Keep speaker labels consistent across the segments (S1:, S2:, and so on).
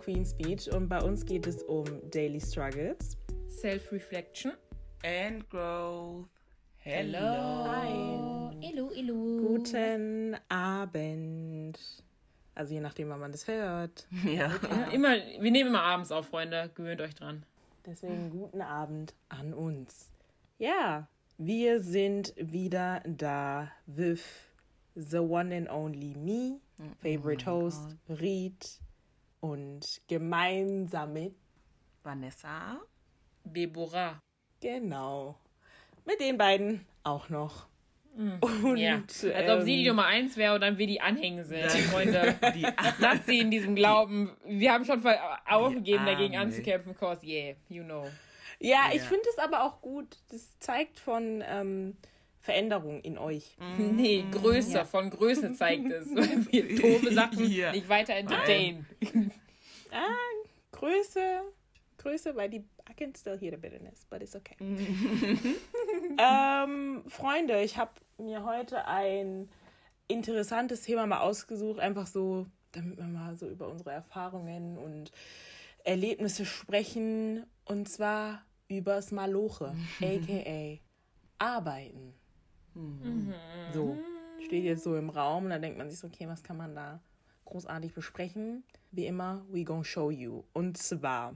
S1: Queen Speech und bei uns geht es um Daily Struggles,
S2: Self-Reflection
S3: and Growth.
S2: Hello.
S1: Hi.
S2: Hello, hello.
S1: Guten Abend. Also je nachdem, wann man das hört.
S3: Ja.
S2: Ja, immer, wir nehmen immer abends auf, Freunde. Gewöhnt euch dran.
S1: Deswegen guten Abend an uns. Ja, wir sind wieder da with the one and only me, favorite host, Reed und gemeinsam mit,
S3: Vanessa.
S2: Deborah.
S1: genau, mit den beiden auch noch. Und,
S2: Ja. Als ob sie die
S1: ähm,
S2: Nummer eins wäre und dann wir die Anhänge sind. Freunde.
S3: Die
S2: Lass sie in diesem Glauben. Wir haben schon aufgegeben, dagegen anzukämpfen, cause yeah, you know.
S1: Ja, ich
S3: Ja.
S1: finde es aber auch gut. Das zeigt von ähm, Veränderung in euch.
S2: Nee, Größe, von Größe zeigt es. Doofe Sachen
S3: Ja.
S2: nicht weiter entertainen.
S1: Ah, Größe, Größe, weil die I can still hear the bitterness, but it's okay. ähm, Freunde, ich habe mir heute ein interessantes Thema mal ausgesucht, einfach so, damit wir mal so über unsere Erfahrungen und Erlebnisse sprechen, und zwar übers Maloche, aka Arbeiten. So, steht jetzt so im Raum, und da denkt man sich so, okay, was kann man da großartig besprechen? Wie immer, we gonna show you. Und zwar,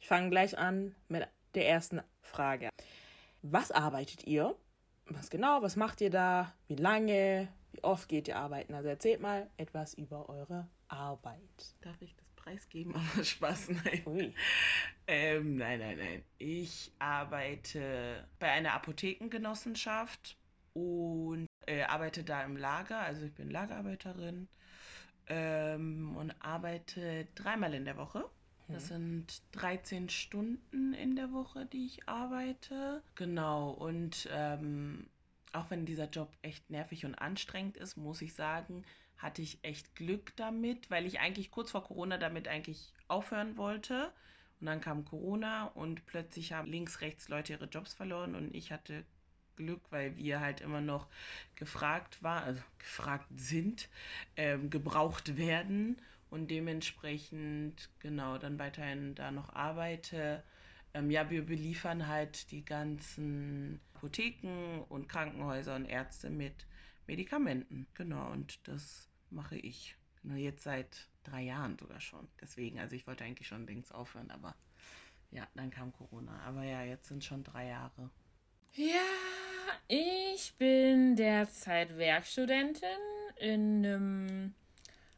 S1: ich fange gleich an mit der ersten Frage. Was arbeitet ihr? Was genau? Was macht ihr da? Wie lange? Wie oft geht ihr arbeiten? Also erzählt mal etwas über eure Arbeit.
S3: Darf ich das preisgeben? Aber Spaß, nein.
S1: Ui.
S3: Ähm, nein, nein, nein. Ich arbeite bei einer Apothekengenossenschaft und äh, arbeite da im Lager. Also ich bin Lagerarbeiterin ähm, und arbeite dreimal in der Woche. Das sind 13 Stunden in der Woche, die ich arbeite. Genau. Und ähm, auch wenn dieser Job echt nervig und anstrengend ist, muss ich sagen, hatte ich echt Glück damit, weil ich eigentlich kurz vor Corona damit eigentlich aufhören wollte. Und dann kam Corona und plötzlich haben links, rechts Leute ihre Jobs verloren und ich hatte Glück, weil wir halt immer noch gefragt war, also gefragt sind, ähm, gebraucht werden und dementsprechend genau dann weiterhin da noch arbeite. Ähm, ja, wir beliefern halt die ganzen Apotheken und Krankenhäuser und Ärzte mit Medikamenten. Genau, und das mache ich. Genau, jetzt seit drei Jahren sogar schon. Deswegen, also ich wollte eigentlich schon längst aufhören, aber ja, dann kam Corona. Aber ja, jetzt sind schon drei Jahre.
S2: Ja, ich bin derzeit Werkstudentin in einem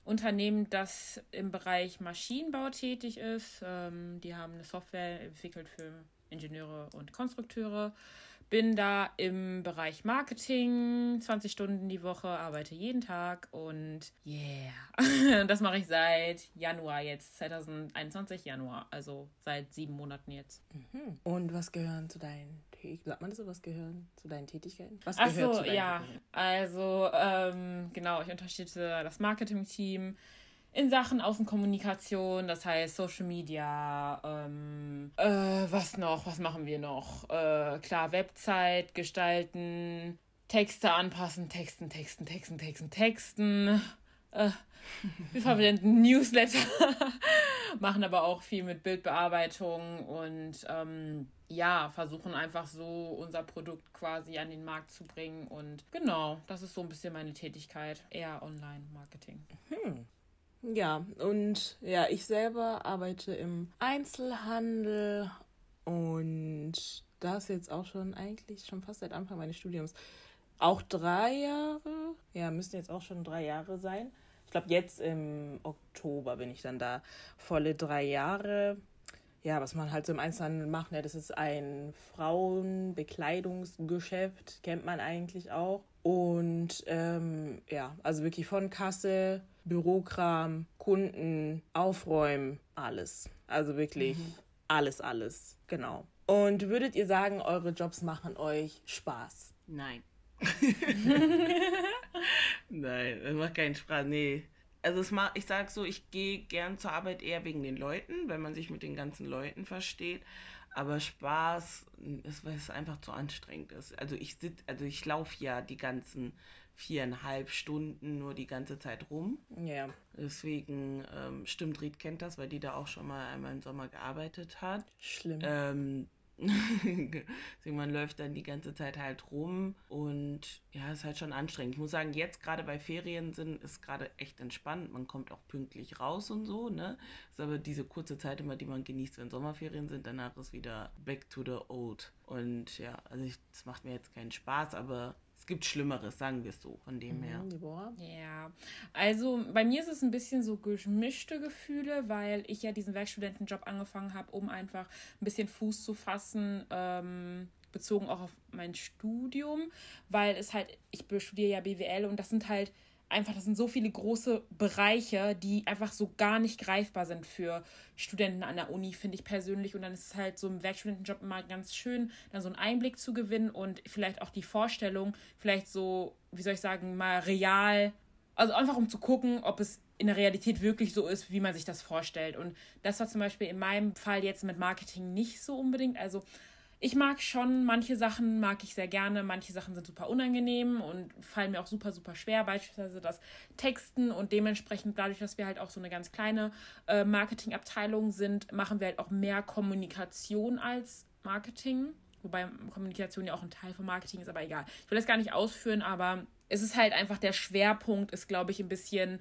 S2: Unternehmen, das im Bereich Maschinenbau tätig ist. Ähm, die haben eine Software entwickelt für Ingenieure und Konstrukteure. Bin da im Bereich Marketing, 20 Stunden die Woche, arbeite jeden Tag und yeah, das mache ich seit Januar jetzt, 2021 Januar, also seit sieben Monaten jetzt.
S1: Und was gehören zu deinen Tätigkeiten? Sagt man das so? Was gehören zu deinen Tätigkeiten? Was
S2: Ach
S1: gehört
S2: so, ja.
S1: Tätigkeiten?
S2: Also, ähm, genau, ich unterstütze das Marketing-Team in Sachen Außenkommunikation, das heißt Social Media, ähm, äh, was noch, was machen wir noch? Äh, klar, Website gestalten, Texte anpassen, Texten, Texten, Texten, Texten, Texten. Äh, wir verwenden Newsletter, machen aber auch viel mit Bildbearbeitung und ähm, ja, versuchen einfach so unser Produkt quasi an den Markt zu bringen. Und genau, das ist so ein bisschen meine Tätigkeit. Eher Online-Marketing.
S1: Ja, und ja, ich selber arbeite im Einzelhandel und das jetzt auch schon eigentlich schon fast seit Anfang meines Studiums. Auch drei Jahre, ja, müssten jetzt auch schon drei Jahre sein. Ich glaube, jetzt im Oktober bin ich dann da. Volle drei Jahre. Ja, was man halt so im Einzelhandel macht, ne, das ist ein Frauenbekleidungsgeschäft, kennt man eigentlich auch. Und ähm, ja, also wirklich von Kasse, Bürokram, Kunden, Aufräumen, alles. Also wirklich alles, alles. Genau. Und würdet ihr sagen, eure Jobs machen euch Spaß?
S3: Nein. Nein, das macht keinen Spaß. Nee. Also es macht, ich sag so, ich gehe gern zur Arbeit eher wegen den Leuten, weil man sich mit den ganzen Leuten versteht. Aber Spaß ist, weil es einfach zu anstrengend ist. Also ich sitz, also ich laufe ja die ganzen viereinhalb Stunden nur die ganze Zeit rum.
S1: Ja.
S3: Deswegen ähm, stimmt, Ried kennt das, weil die da auch schon mal einmal im Sommer gearbeitet hat.
S1: Schlimm.
S3: Ähm, deswegen man läuft dann die ganze Zeit halt rum und ja, ist halt schon anstrengend. Ich muss sagen, jetzt gerade bei Ferien sind, ist gerade echt entspannt. Man kommt auch pünktlich raus und so, ne? Ist aber diese kurze Zeit immer, die man genießt, wenn Sommerferien sind, danach ist wieder back to the old. Und ja, also es macht mir jetzt keinen Spaß, aber gibt Schlimmeres, sagen wir es so, von dem her.
S1: Deborah?
S2: Ja, also bei mir ist es ein bisschen so gemischte Gefühle, weil ich ja diesen Werkstudentenjob angefangen habe, um einfach ein bisschen Fuß zu fassen, ähm, bezogen auch auf mein Studium, weil es halt, ich studiere ja BWL und das sind halt einfach, das sind so viele große Bereiche, die einfach so gar nicht greifbar sind für Studenten an der Uni, finde ich persönlich. Und dann ist es halt so im Werkstudentenjob immer ganz schön, dann so einen Einblick zu gewinnen und vielleicht auch die Vorstellung, vielleicht so, wie soll ich sagen, mal real, also einfach um zu gucken, ob es in der Realität wirklich so ist, wie man sich das vorstellt. Und das war zum Beispiel in meinem Fall jetzt mit Marketing nicht so unbedingt. Also ich mag schon, manche Sachen mag ich sehr gerne, manche Sachen sind super unangenehm und fallen mir auch super, super schwer, beispielsweise das Texten und dementsprechend dadurch, dass wir halt auch so eine ganz kleine äh, Marketingabteilung sind, machen wir halt auch mehr Kommunikation als Marketing. Wobei Kommunikation ja auch ein Teil von Marketing ist, aber egal. Ich will das gar nicht ausführen, aber es ist halt einfach der Schwerpunkt, ist, glaube ich, ein bisschen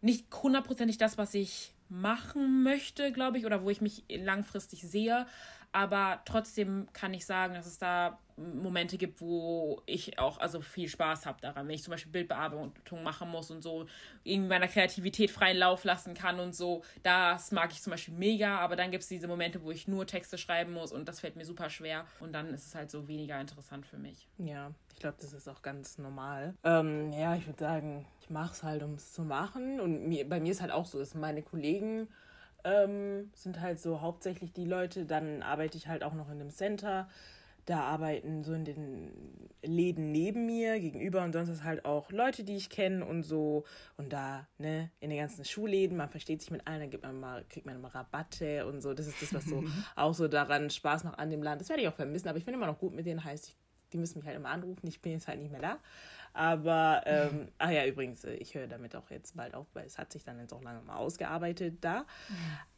S2: nicht hundertprozentig das, was ich machen möchte, glaube ich, oder wo ich mich langfristig sehe. Aber trotzdem kann ich sagen, dass es da Momente gibt, wo ich auch also viel Spaß habe daran. Wenn ich zum Beispiel Bildbearbeitung machen muss und so irgendwie meiner Kreativität freien Lauf lassen kann und so, das mag ich zum Beispiel mega. Aber dann gibt es diese Momente, wo ich nur Texte schreiben muss und das fällt mir super schwer. Und dann ist es halt so weniger interessant für mich.
S1: Ja, ich glaube, das ist auch ganz normal. Ähm, ja, ich würde sagen, ich mache es halt, um es zu machen. Und mir, bei mir ist halt auch so, dass meine Kollegen ähm, sind halt so hauptsächlich die Leute. Dann arbeite ich halt auch noch in einem Center. Da arbeiten so in den Läden neben mir gegenüber und sonst ist halt auch Leute, die ich kenne und so. Und da, ne, in den ganzen Schulläden, man versteht sich mit allen, dann gibt man mal, kriegt man immer Rabatte und so. Das ist das, was so auch so daran Spaß noch an dem Land. Das werde ich auch vermissen, aber ich bin immer noch gut mit denen, heißt, ich, die müssen mich halt immer anrufen. Ich bin jetzt halt nicht mehr da. Aber, ähm, ach ja, übrigens, äh, ich höre damit auch jetzt bald auf, weil es hat sich dann jetzt auch lange mal ausgearbeitet da.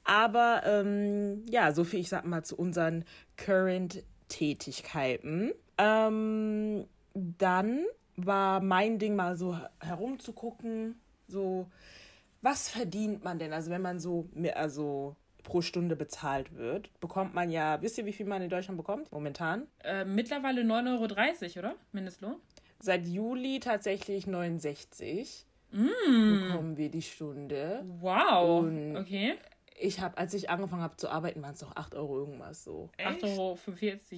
S1: Aber ähm, ja, so viel, ich sag mal, zu unseren Current-Tätigkeiten. Ähm, dann war mein Ding mal so herumzugucken, so, was verdient man denn? Also wenn man so, also pro Stunde bezahlt wird, bekommt man ja, wisst ihr, wie viel man in Deutschland bekommt? Momentan?
S2: Äh, mittlerweile 9,30 Euro, oder? Mindestlohn?
S1: Seit Juli tatsächlich 69
S2: Mm.
S1: bekommen wir die Stunde.
S2: Wow.
S1: Und
S2: okay.
S1: Ich habe, als ich angefangen habe zu arbeiten, waren es doch 8 Euro irgendwas so.
S2: 8,45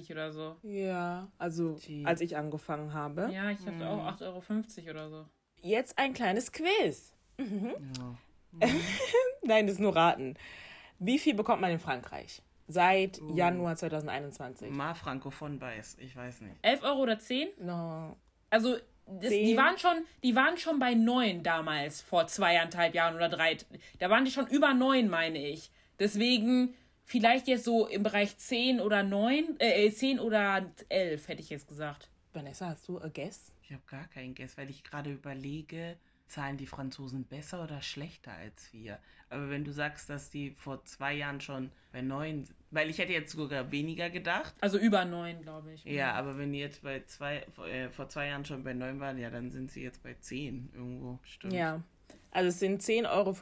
S2: Euro oder so.
S1: Ja, also
S3: Gee.
S1: als ich angefangen habe.
S2: Ja, ich hatte auch 8,50 Euro oder so.
S1: Jetzt ein kleines Quiz.
S3: Ja.
S1: Nein, das ist nur raten. Wie viel bekommt man in Frankreich? Seit
S3: Uh.
S1: Januar 2021.
S3: Mar Francophon weiß, ich weiß nicht.
S2: 11 Euro oder 10?
S1: No.
S2: Also, das, die,
S1: Zehn.
S2: waren schon, die waren schon bei 9 damals, vor zweieinhalb Jahren oder drei. Da waren die schon über 9, meine ich. Deswegen vielleicht jetzt so im Bereich 10 oder 9, äh, 10 oder 11, hätte ich jetzt gesagt.
S1: Vanessa, hast du a guess?
S3: Ich habe gar keinen Guess, weil ich gerade überlege, zahlen die Franzosen besser oder schlechter als wir? Aber wenn du sagst, dass die vor zwei Jahren schon bei neun, weil ich hätte jetzt sogar weniger gedacht.
S2: Also über 9, glaube ich.
S3: Ja, aber wenn die jetzt bei zwei, äh, vor zwei Jahren schon bei neun waren, ja, dann sind sie jetzt bei zehn irgendwo, stimmt.
S1: Ja. Also es sind 10,25 Euro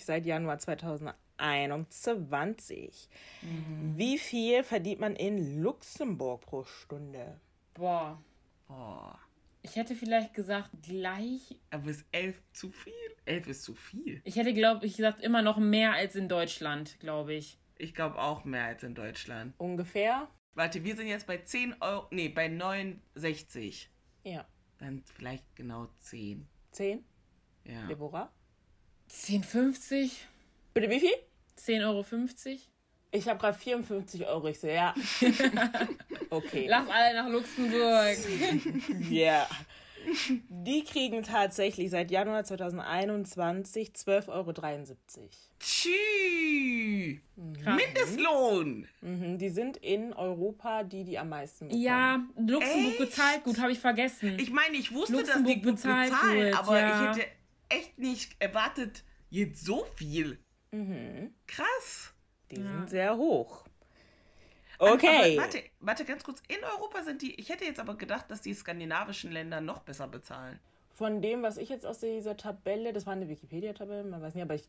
S1: seit Januar 2021. Wie viel verdient man in Luxemburg pro Stunde?
S2: Boah.
S3: Boah.
S2: Ich hätte vielleicht gesagt, gleich.
S3: Aber ist elf zu viel? Elf ist zu viel.
S2: Ich hätte, glaube ich, gesagt, immer noch mehr als in Deutschland, glaube ich.
S3: Ich glaube auch mehr als in Deutschland.
S1: Ungefähr?
S3: Warte, wir sind jetzt bei 10 Euro, nee, bei 69.
S1: Ja.
S3: Dann vielleicht genau 10.
S1: 10?
S3: Ja.
S1: Deborah?
S2: 10,50?
S1: Bitte wie viel?
S2: 10,50 Euro?
S1: Ich habe gerade 54 Euro. Ich so, ja. Okay.
S2: Lass alle nach Luxemburg.
S1: Ja. Die kriegen tatsächlich seit Januar 2021 12,73 Euro.
S3: Tschü. Mindestlohn.
S1: Mhm, die sind in Europa die, die am meisten bekommen.
S2: Ja, Luxemburg
S3: Echt?
S2: bezahlt gut, habe ich vergessen.
S3: Ich meine, ich wusste, dass
S2: Luxemburg
S3: die gut
S2: bezahlt
S3: bezahlen,
S2: gut,
S3: aber
S2: ja.
S3: ich hätte echt nicht erwartet, jetzt so viel.
S1: Mhm.
S3: Krass.
S1: Die
S2: Ja.
S1: sind sehr hoch.
S3: Aber
S1: Okay.
S3: warte, warte, ganz kurz. In Europa sind die, ich hätte jetzt aber gedacht, dass die skandinavischen Länder noch besser bezahlen.
S1: Von dem, was ich jetzt aus dieser Tabelle, das war eine Wikipedia-Tabelle, man weiß nicht, aber ich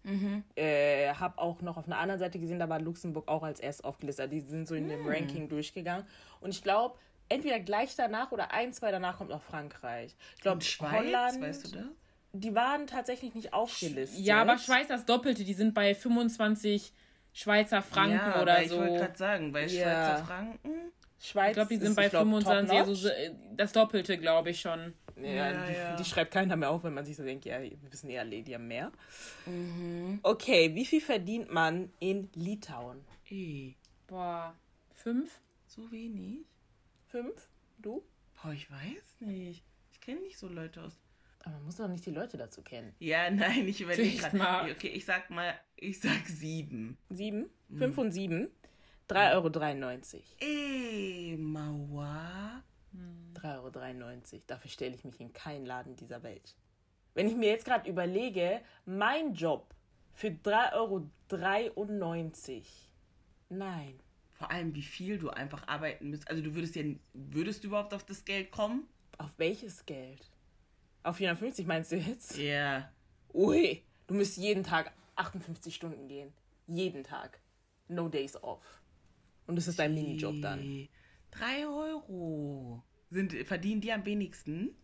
S1: äh, habe auch noch auf einer anderen Seite gesehen, da war Luxemburg auch als erst aufgelistet. Die sind so in dem Ranking durchgegangen. Und ich glaube, entweder gleich danach oder ein, zwei danach kommt noch Frankreich. Ich glaube, Holland,
S3: weißt du das?
S1: die waren tatsächlich nicht aufgelistet.
S2: ja, aber Schweiz das Doppelte, die sind bei 25 Schweizer Franken
S3: ja,
S2: oder
S3: weil ich
S2: so.
S3: wollte gerade sagen, bei
S1: Ja.
S3: Schweizer Franken.
S1: Schweiz
S2: Ich glaube, die sind bei
S1: ich glaub,
S2: 25, also das Doppelte, glaube ich schon.
S1: Ja,
S3: Ja,
S1: die,
S3: ja.
S1: die schreibt keiner mehr auf, wenn man sich so denkt, ja, wir wissen eher, die haben mehr.
S3: Mhm.
S1: Okay, wie viel verdient man in Litauen?
S3: Eh,
S2: Boah, fünf?
S3: so wenig?
S1: Fünf? Du?
S3: Boah, ich weiß nicht. Ich kenne nicht so Leute aus.
S1: Aber man muss doch nicht die Leute dazu kennen.
S3: Ja, nein, ich überlege gerade.
S2: mal.
S3: Okay, ich sag mal, ich sag sieben.
S1: Sieben?
S3: Mhm.
S1: Fünf und sieben? 3,93 Euro.
S3: Eh, Mauer.
S1: 3,93 Euro. Dafür stelle ich mich in keinen Laden dieser Welt. Wenn ich mir jetzt gerade überlege, mein Job für 3,93 Euro. Nein.
S3: Vor allem, wie viel du einfach arbeiten müsst. Also du würdest ja, würdest du überhaupt auf das Geld kommen?
S1: Auf welches Geld? Auf 450 meinst du jetzt?
S3: Ja.
S1: Ui, du müsst jeden Tag 58 Stunden gehen. Jeden Tag. No days off. Und das ist dein Minijob dann.
S3: Eh, Drei Euro. Sind, verdienen die am wenigsten?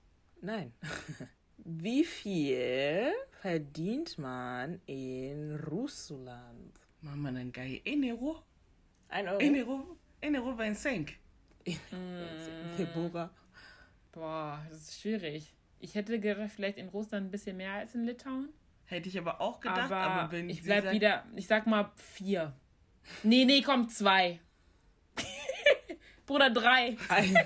S1: Nein. Wie viel verdient man in Russland?
S3: Machen wir dann geil. Ein Euro?
S1: Ein Euro?
S3: Ein Euro? Ein Euro war ein Cent.
S1: Deborah.
S2: Boah, das ist schwierig. Ich hätte gedacht, vielleicht in Russland ein bisschen mehr als in Litauen.
S3: Hätte ich aber auch gedacht,
S2: aber,
S3: aber, wenn
S2: ich bleib wieder, ich sag mal vier. Nee, nee, komm, zwei. Bruder, drei.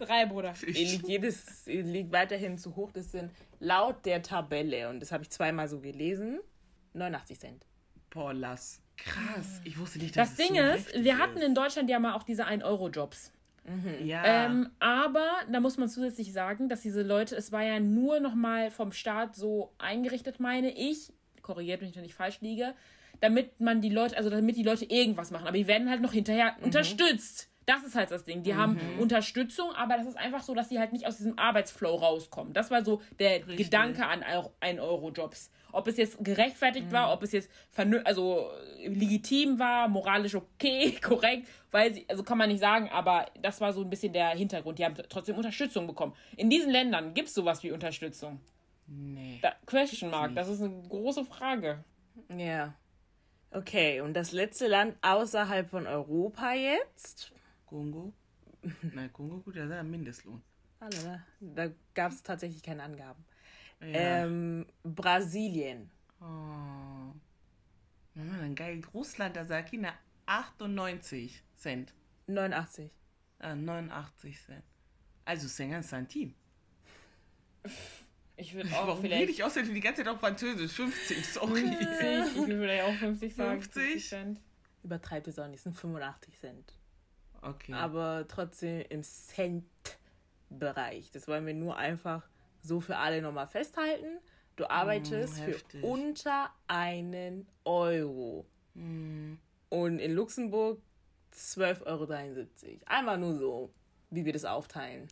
S2: Drei, Bruder.
S1: Ihr liegt jedes liegt weiterhin zu hoch. Das sind laut der Tabelle, und das habe ich zweimal so gelesen, 89 Cent.
S3: Boah, lass. Krass. Ich wusste nicht, dass
S2: Das Ding
S3: so
S2: ist, wir hatten in Deutschland ja mal auch diese 1-Euro-Jobs.
S3: Ja.
S2: Ähm, aber da muss man zusätzlich sagen, dass diese Leute, es war ja nur nochmal vom Staat so eingerichtet, meine ich, korrigiert mich, wenn ich falsch liege, damit man die Leute, also damit die Leute irgendwas machen. Aber die werden halt noch hinterher unterstützt. Das ist halt das Ding. Die haben Unterstützung, aber das ist einfach so, dass sie halt nicht aus diesem Arbeitsflow rauskommen. Das war so der
S3: Richtig.
S2: Gedanke an 1-Euro-Jobs. Ob es jetzt gerechtfertigt war, ob es jetzt also äh, legitim war, moralisch okay, korrekt, weil sie, also kann man nicht sagen, aber das war so ein bisschen der Hintergrund. Die haben trotzdem Unterstützung bekommen. In diesen Ländern gibt es sowas wie Unterstützung.
S3: nee.
S2: Da, Question Mark, das ist eine große Frage.
S1: Ja. Okay, und das letzte Land außerhalb von Europa jetzt?
S3: Kongo? Nein, Kongo, gut, das ist ja Mindestlohn.
S1: Ah, Da gab es tatsächlich keine Angaben.
S3: Ja.
S1: Ähm, Brasilien.
S3: Oh. Mama, dann geil. Russland, da sag ich, na, 98 Cent.
S1: 89.
S3: Ah, 89 Cent. Also, un centime.
S2: Ich würde
S3: Warum
S2: auch
S3: rede
S2: vielleicht
S3: ich außerdem die ganze Zeit auf Französisch? 50, sorry.
S2: 50, ich würde vielleicht auch 50 sagen.
S3: 50?
S2: 50 Cent.
S1: Übertreibt es auch nicht, es sind 85 Cent.
S3: Okay.
S1: Aber trotzdem im Cent-Bereich. Das wollen wir nur einfach so für alle nochmal festhalten. Du arbeitest für
S3: heftig.
S1: unter einen Euro.
S3: Hm.
S1: Und in Luxemburg 12,73 Euro. Einmal nur so, wie wir das aufteilen.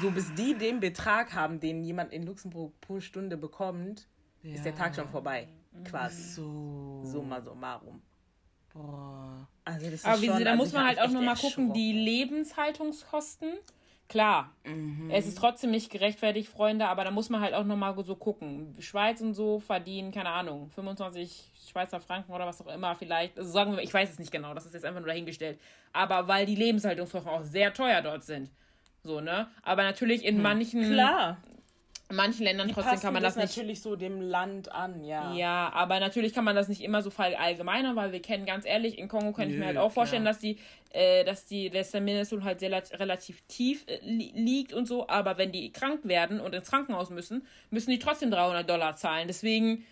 S1: So bis die den Betrag haben, den jemand in Luxemburg pro Stunde bekommt, ist der Tag schon vorbei. Quasi.
S3: So.
S1: So mal so marum.
S3: Boah.
S1: Also das ist
S2: Aber wie
S1: schon,
S2: sie, da
S1: also
S2: muss man halt auch nochmal gucken, die. Lebenshaltungskosten. Klar,
S3: Mhm.
S2: es ist trotzdem nicht gerechtfertigt, Freunde, aber da muss man halt auch nochmal so gucken. Schweiz und so verdienen, keine Ahnung, 25 Schweizer Franken oder was auch immer vielleicht. Also sagen wir, ich weiß es nicht genau, das ist jetzt einfach nur dahingestellt. Aber weil die Lebenshaltungskosten auch sehr teuer dort sind. So, ne? Aber natürlich in manchen
S1: Klar.
S2: In manchen Ländern
S1: Die
S2: trotzdem kann man das, nicht.
S1: natürlich so dem Land an, ja.
S2: Ja, aber natürlich kann man das nicht immer so allgemeiner, weil wir kennen ganz ehrlich, in Kongo könnte ich mir halt auch vorstellen,
S3: klar.
S2: dass die, äh, dass die, dass der Mindestlohn halt sehr, relativ tief äh, li liegt und so, aber wenn die krank werden und ins Krankenhaus müssen, müssen die trotzdem 300 Dollar zahlen. Deswegen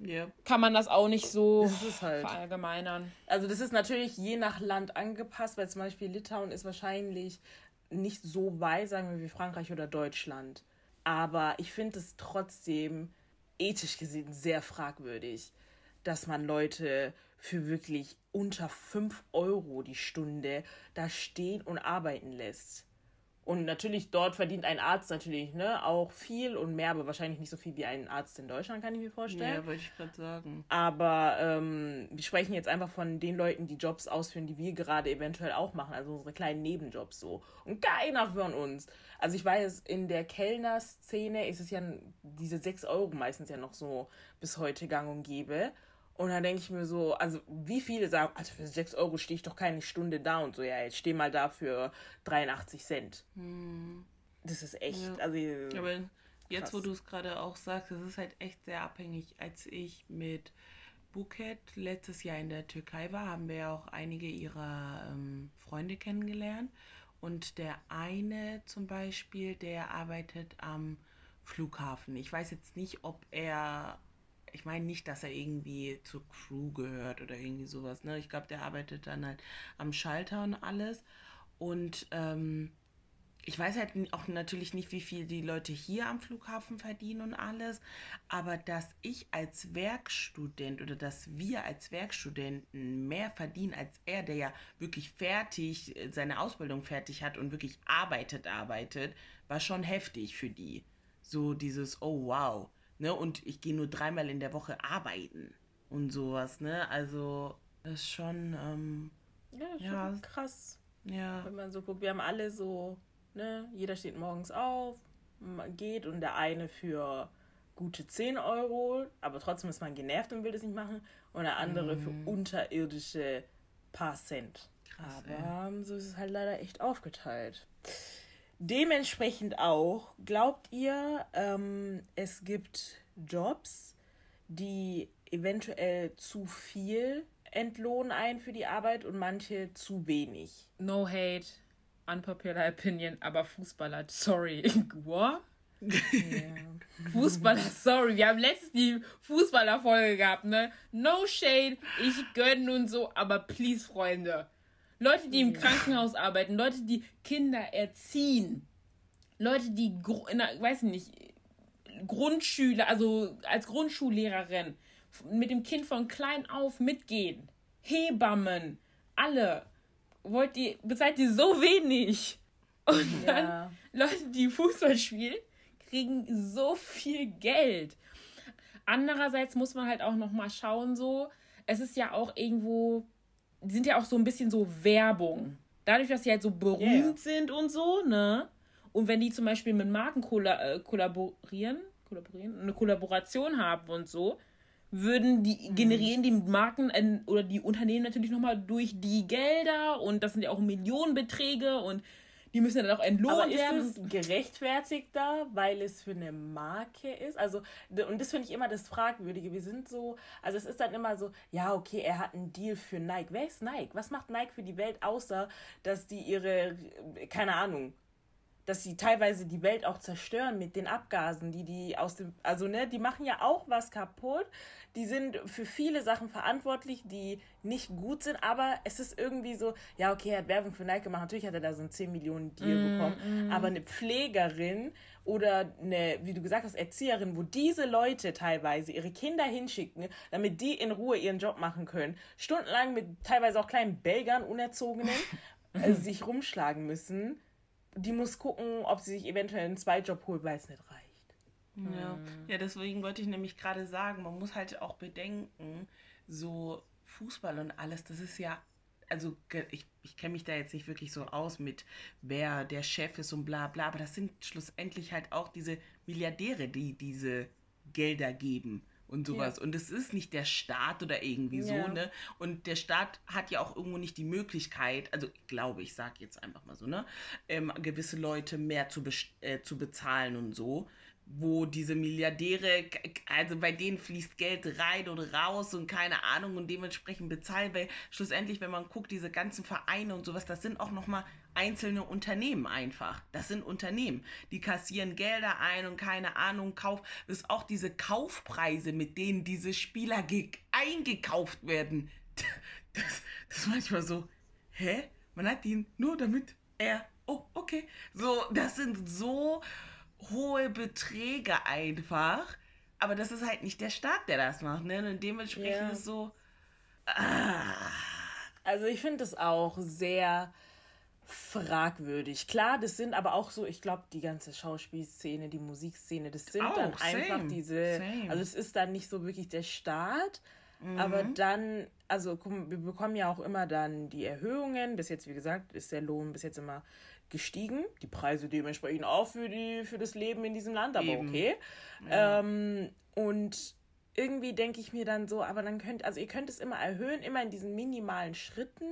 S3: Ja.
S2: kann man das auch nicht so
S1: Das halt.
S2: verallgemeinern.
S1: Also das ist natürlich je nach Land angepasst, weil zum Beispiel Litauen ist wahrscheinlich nicht so weit, sagen wir, wie Frankreich oder Deutschland. Aber ich finde es trotzdem ethisch gesehen sehr fragwürdig, dass man Leute für wirklich unter 5 Euro die Stunde da stehen und arbeiten lässt. Und natürlich, dort verdient ein Arzt natürlich ne, auch viel und mehr, aber wahrscheinlich nicht so viel wie ein Arzt in Deutschland, kann ich mir vorstellen.
S3: Ja, wollte ich gerade sagen.
S1: Aber ähm, wir sprechen jetzt einfach von den Leuten, die Jobs ausführen, die wir gerade eventuell auch machen, also unsere kleinen Nebenjobs so. Und keiner von uns. Also ich weiß, in der Kellnerszene ist es ja diese 6 Euro meistens ja noch so bis heute gang und gäbe. Und dann denke ich mir so, also wie viele sagen, also für 6 Euro stehe ich doch keine Stunde da und so, ja, jetzt steh mal da für 83 Cent. Das ist echt,
S3: Ja.
S1: also
S3: Aber jetzt,
S1: Krass.
S3: wo du es gerade auch sagst, es ist halt echt sehr abhängig. Als ich mit Buket letztes Jahr in der Türkei war, haben wir ja auch einige ihrer ähm, Freunde kennengelernt. Und der eine zum Beispiel, der arbeitet am Flughafen. Ich weiß jetzt nicht, ob er, ich meine nicht, dass er irgendwie zur Crew gehört oder irgendwie sowas. Ne? Ich glaube, der arbeitet dann halt am Schalter und alles. Und ähm, ich weiß halt auch natürlich nicht, wie viel die Leute hier am Flughafen verdienen und alles, aber dass ich als Werkstudent oder dass wir als Werkstudenten mehr verdienen als er, der ja wirklich fertig, äh, seine Ausbildung fertig hat und wirklich arbeitet, arbeitet, war schon heftig für die. So dieses, oh wow, ne, und ich gehe nur dreimal in der Woche arbeiten und sowas, ne, also das ist schon, ähm,
S1: ja, schon
S3: Ja.
S1: krass.
S3: ja,
S1: Wenn man so guckt, wir haben alle so, ne, jeder steht morgens auf, man geht und der eine für gute 10 Euro, aber trotzdem ist man genervt und will das nicht machen, und der andere für unterirdische paar Cent.
S3: Krass,
S1: aber ähm, so ist es halt leider echt aufgeteilt. Dementsprechend auch, glaubt ihr, ähm, es gibt Jobs, die eventuell zu viel entlohnen ein für die Arbeit und manche zu wenig?
S2: No hate, unpopular opinion, aber Fußballer, sorry. What? Fußballer, sorry. Wir haben letztens die Fußballerfolge gehabt, ne? No shade, ich gönn und so, aber please, Freunde. Leute, die im Krankenhaus arbeiten, Leute, die Kinder erziehen, Leute, die, der, weiß nicht, Grundschüler, also als Grundschullehrerin mit dem Kind von klein auf mitgehen. Hebammen, alle. Wollt ihr, bezahlt ihr so wenig? Und dann
S1: Ja.
S2: Leute, die Fußball spielen, kriegen so viel Geld. Andererseits muss man halt auch noch mal schauen, so, es ist ja auch irgendwo, sind ja auch so ein bisschen so Werbung. Dadurch, dass sie halt so berühmt
S1: Yeah.
S2: sind und so, ne? Und wenn die zum Beispiel mit Marken kolla äh, kollaborieren, kollaborieren, eine Kollaboration haben und so, würden die,
S1: Mhm.
S2: generieren die Marken äh, oder die Unternehmen natürlich nochmal durch die Gelder und das sind ja auch Millionenbeträge und die müssen dann auch entlohnt
S1: Aber ist
S2: werden.
S1: es gerechtfertigter, weil es für eine Marke ist? Also, und das finde ich immer das Fragwürdige. Wir sind so, also es ist dann immer so, ja, okay, er hat einen Deal für Nike. Wer ist Nike? Was macht Nike für die Welt, außer dass die ihre, keine Ahnung, dass sie teilweise die Welt auch zerstören mit den Abgasen, die die aus dem, also ne, die machen ja auch was kaputt. Die sind für viele Sachen verantwortlich, die nicht gut sind, aber es ist irgendwie so, ja, okay, er hat Werbung für Nike gemacht, natürlich hat er da so einen 10 Millionen Deal bekommen, aber eine Pflegerin oder eine, wie du gesagt hast, Erzieherin, wo diese Leute teilweise ihre Kinder hinschicken, damit die in Ruhe ihren Job machen können, stundenlang mit teilweise auch kleinen Belgern, Unerzogenen, äh, sich rumschlagen müssen die muss gucken, ob sie sich eventuell einen Zweitjob holt, weil es nicht reicht.
S3: Ja. ja, deswegen wollte ich nämlich gerade sagen, man muss halt auch bedenken, so Fußball und alles, das ist ja, also ge- ich, ich kenne mich da jetzt nicht wirklich so aus mit, wer der Chef ist und bla bla, aber das sind schlussendlich halt auch diese Milliardäre, die diese Gelder geben und sowas. Und es ist nicht der Staat oder irgendwie so,
S1: Ja.
S3: ne? Und der Staat hat ja auch irgendwo nicht die Möglichkeit, also ich glaube, ich sage jetzt einfach mal so, ne? Ähm, gewisse Leute mehr zu, äh, zu bezahlen und so, wo diese Milliardäre, also bei denen fließt Geld rein und raus und keine Ahnung und dementsprechend bezahlen, weil schlussendlich, wenn man guckt, diese ganzen Vereine und sowas, das sind auch nochmal einzelne Unternehmen einfach. Das sind Unternehmen, die kassieren Gelder ein und keine Ahnung, Kauf, das ist auch diese Kaufpreise, mit denen diese Spieler eingekauft werden. Das, das ist manchmal so, hä? Man hat ihn nur damit er, oh, okay. So, das sind so hohe Beträge einfach. Aber das ist halt nicht der Staat, der das macht, ne? Und dementsprechend ja. ist so. Ah.
S1: Also ich finde es auch sehr fragwürdig. Klar, das sind aber auch so, ich glaube, die ganze Schauspielszene, die Musikszene, das sind auch, dann same, einfach diese. Same. Also es ist dann nicht so wirklich der Staat. Mhm. Aber dann, also wir bekommen ja auch immer dann die Erhöhungen. Bis jetzt, wie gesagt, ist der Lohn bis jetzt immer gestiegen. Die Preise dementsprechend auch für, die, für das Leben in diesem Land, aber Eben. okay. Ja. Ähm, und irgendwie denke ich mir dann so, aber dann könnt, also ihr könnt es immer erhöhen, immer in diesen minimalen Schritten,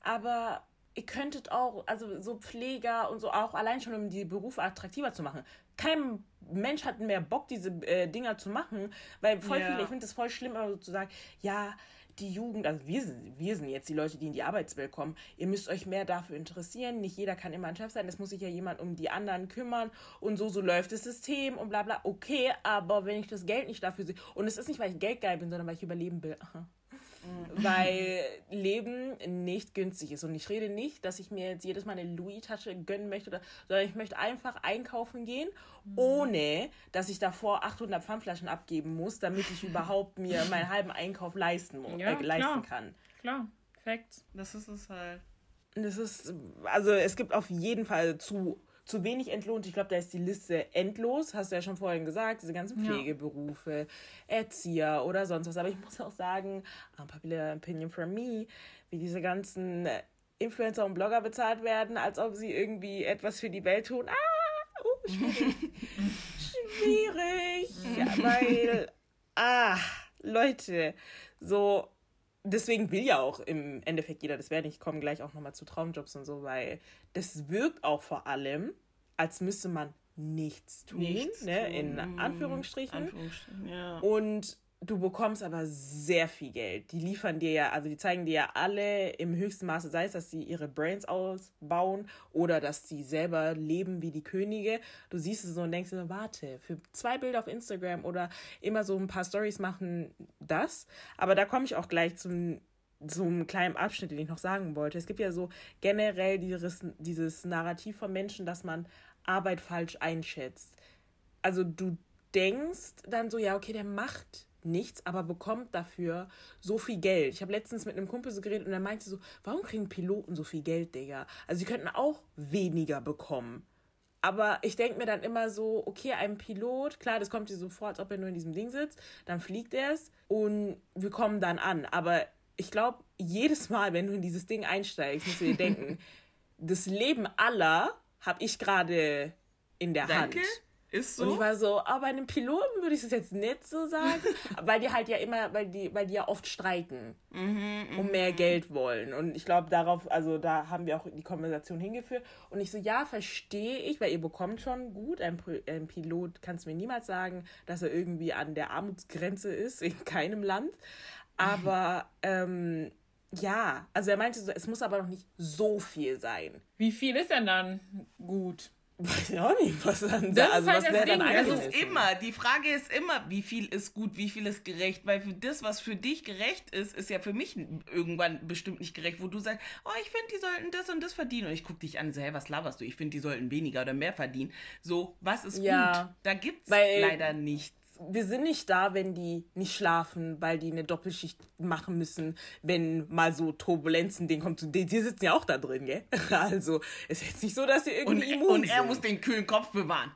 S1: aber ihr könntet auch, also so Pfleger und so auch allein schon, um die Berufe attraktiver zu machen. Kein Mensch hat mehr Bock, diese äh, Dinger zu machen, weil voll ja. viele, ich finde es voll schlimm, immer so zu sagen, ja, die Jugend, also wir sind, wir sind jetzt die Leute, die in die Arbeitswelt kommen, ihr müsst euch mehr dafür interessieren. Nicht jeder kann immer ein Chef sein, es muss sich ja jemand um die anderen kümmern und so, so läuft das System und bla bla. Okay, aber wenn ich das Geld nicht dafür sehe, und es ist nicht, weil ich Geld geil bin, sondern weil ich überleben will. Aha. Mhm. weil Leben nicht günstig ist. Und ich rede nicht, dass ich mir jetzt jedes Mal eine Louis-Tasche gönnen möchte, oder, sondern ich möchte einfach einkaufen gehen, mhm. ohne dass ich davor 800 Pfandflaschen abgeben muss, damit ich überhaupt mir meinen halben Einkauf leisten, ja, äh, leisten
S2: klar. kann. Klar, perfekt. Das ist es halt.
S1: Das ist, also es gibt auf jeden Fall zu zu wenig entlohnt. Ich glaube, da ist die Liste endlos, hast du ja schon vorhin gesagt, diese ganzen Pflegeberufe, ja. Erzieher oder sonst was. Aber ich muss auch sagen, unpopular opinion from me, wie diese ganzen Influencer und Blogger bezahlt werden, als ob sie irgendwie etwas für die Welt tun. Ah, uh, schwierig. schwierig. ja, weil, ah, Leute, so deswegen will ja auch im Endeffekt jeder das werden. Ich komme gleich auch nochmal zu Traumjobs und so, weil das wirkt auch vor allem, als müsste man nichts tun, nichts ne? Tun. in Anführungsstrichen. Anführungsstrichen ja. Und du bekommst aber sehr viel Geld. Die liefern dir ja, also die zeigen dir ja alle im höchsten Maße, sei es, dass sie ihre Brains ausbauen oder dass sie selber leben wie die Könige. Du siehst es so und denkst dir, warte, für zwei Bilder auf Instagram oder immer so ein paar Stories machen das. Aber da komme ich auch gleich zum so einem kleinen Abschnitt, den ich noch sagen wollte. Es gibt ja so generell dieses, dieses Narrativ von Menschen, dass man Arbeit falsch einschätzt. Also du denkst dann so, ja, okay, der macht nichts, aber bekommt dafür so viel Geld. Ich habe letztens mit einem Kumpel so geredet und er meinte so, warum kriegen Piloten so viel Geld, Digga? Also sie könnten auch weniger bekommen. Aber ich denke mir dann immer so, okay, ein Pilot, klar, das kommt dir so vor, als ob er nur in diesem Ding sitzt, dann fliegt er es und wir kommen dann an. Aber ich glaube, jedes Mal, wenn du in dieses Ding einsteigst, musst du dir denken, das Leben aller habe ich gerade in der Danke. Hand. Ist so. Und ich war so, aber oh, einem Piloten würde ich es jetzt nicht so sagen, weil die halt ja immer, weil die, weil die ja oft streiken mhm, und mehr mhm. Geld wollen. Und ich glaube, darauf, also da haben wir auch die Konversation hingeführt. Und ich so, ja, verstehe ich, weil ihr bekommt schon gut. Ein, ein Pilot kannst mir niemals sagen, dass er irgendwie an der Armutsgrenze ist, in keinem Land. Aber ähm, ja, also er meinte so, es muss aber noch nicht so viel sein.
S2: Wie viel ist denn dann gut?
S1: Weiß ich auch nicht, was dann das also halt was wäre
S3: dann Also ist immer, die Frage ist immer, wie viel ist gut, wie viel ist gerecht, weil für das, was für dich gerecht ist, ist ja für mich irgendwann bestimmt nicht gerecht, wo du sagst, oh, ich finde, die sollten das und das verdienen und ich gucke dich an, so, hey, was laberst du? Ich finde, die sollten weniger oder mehr verdienen. So, was ist ja, gut? Da gibt es leider nichts
S1: wir sind nicht da, wenn die nicht schlafen, weil die eine Doppelschicht machen müssen, wenn mal so Turbulenzen denen kommt. Die, die sitzen ja auch da drin, gell? Also, es ist jetzt nicht so, dass sie irgendwie
S3: und, immun Und er sind. muss den kühlen Kopf bewahren.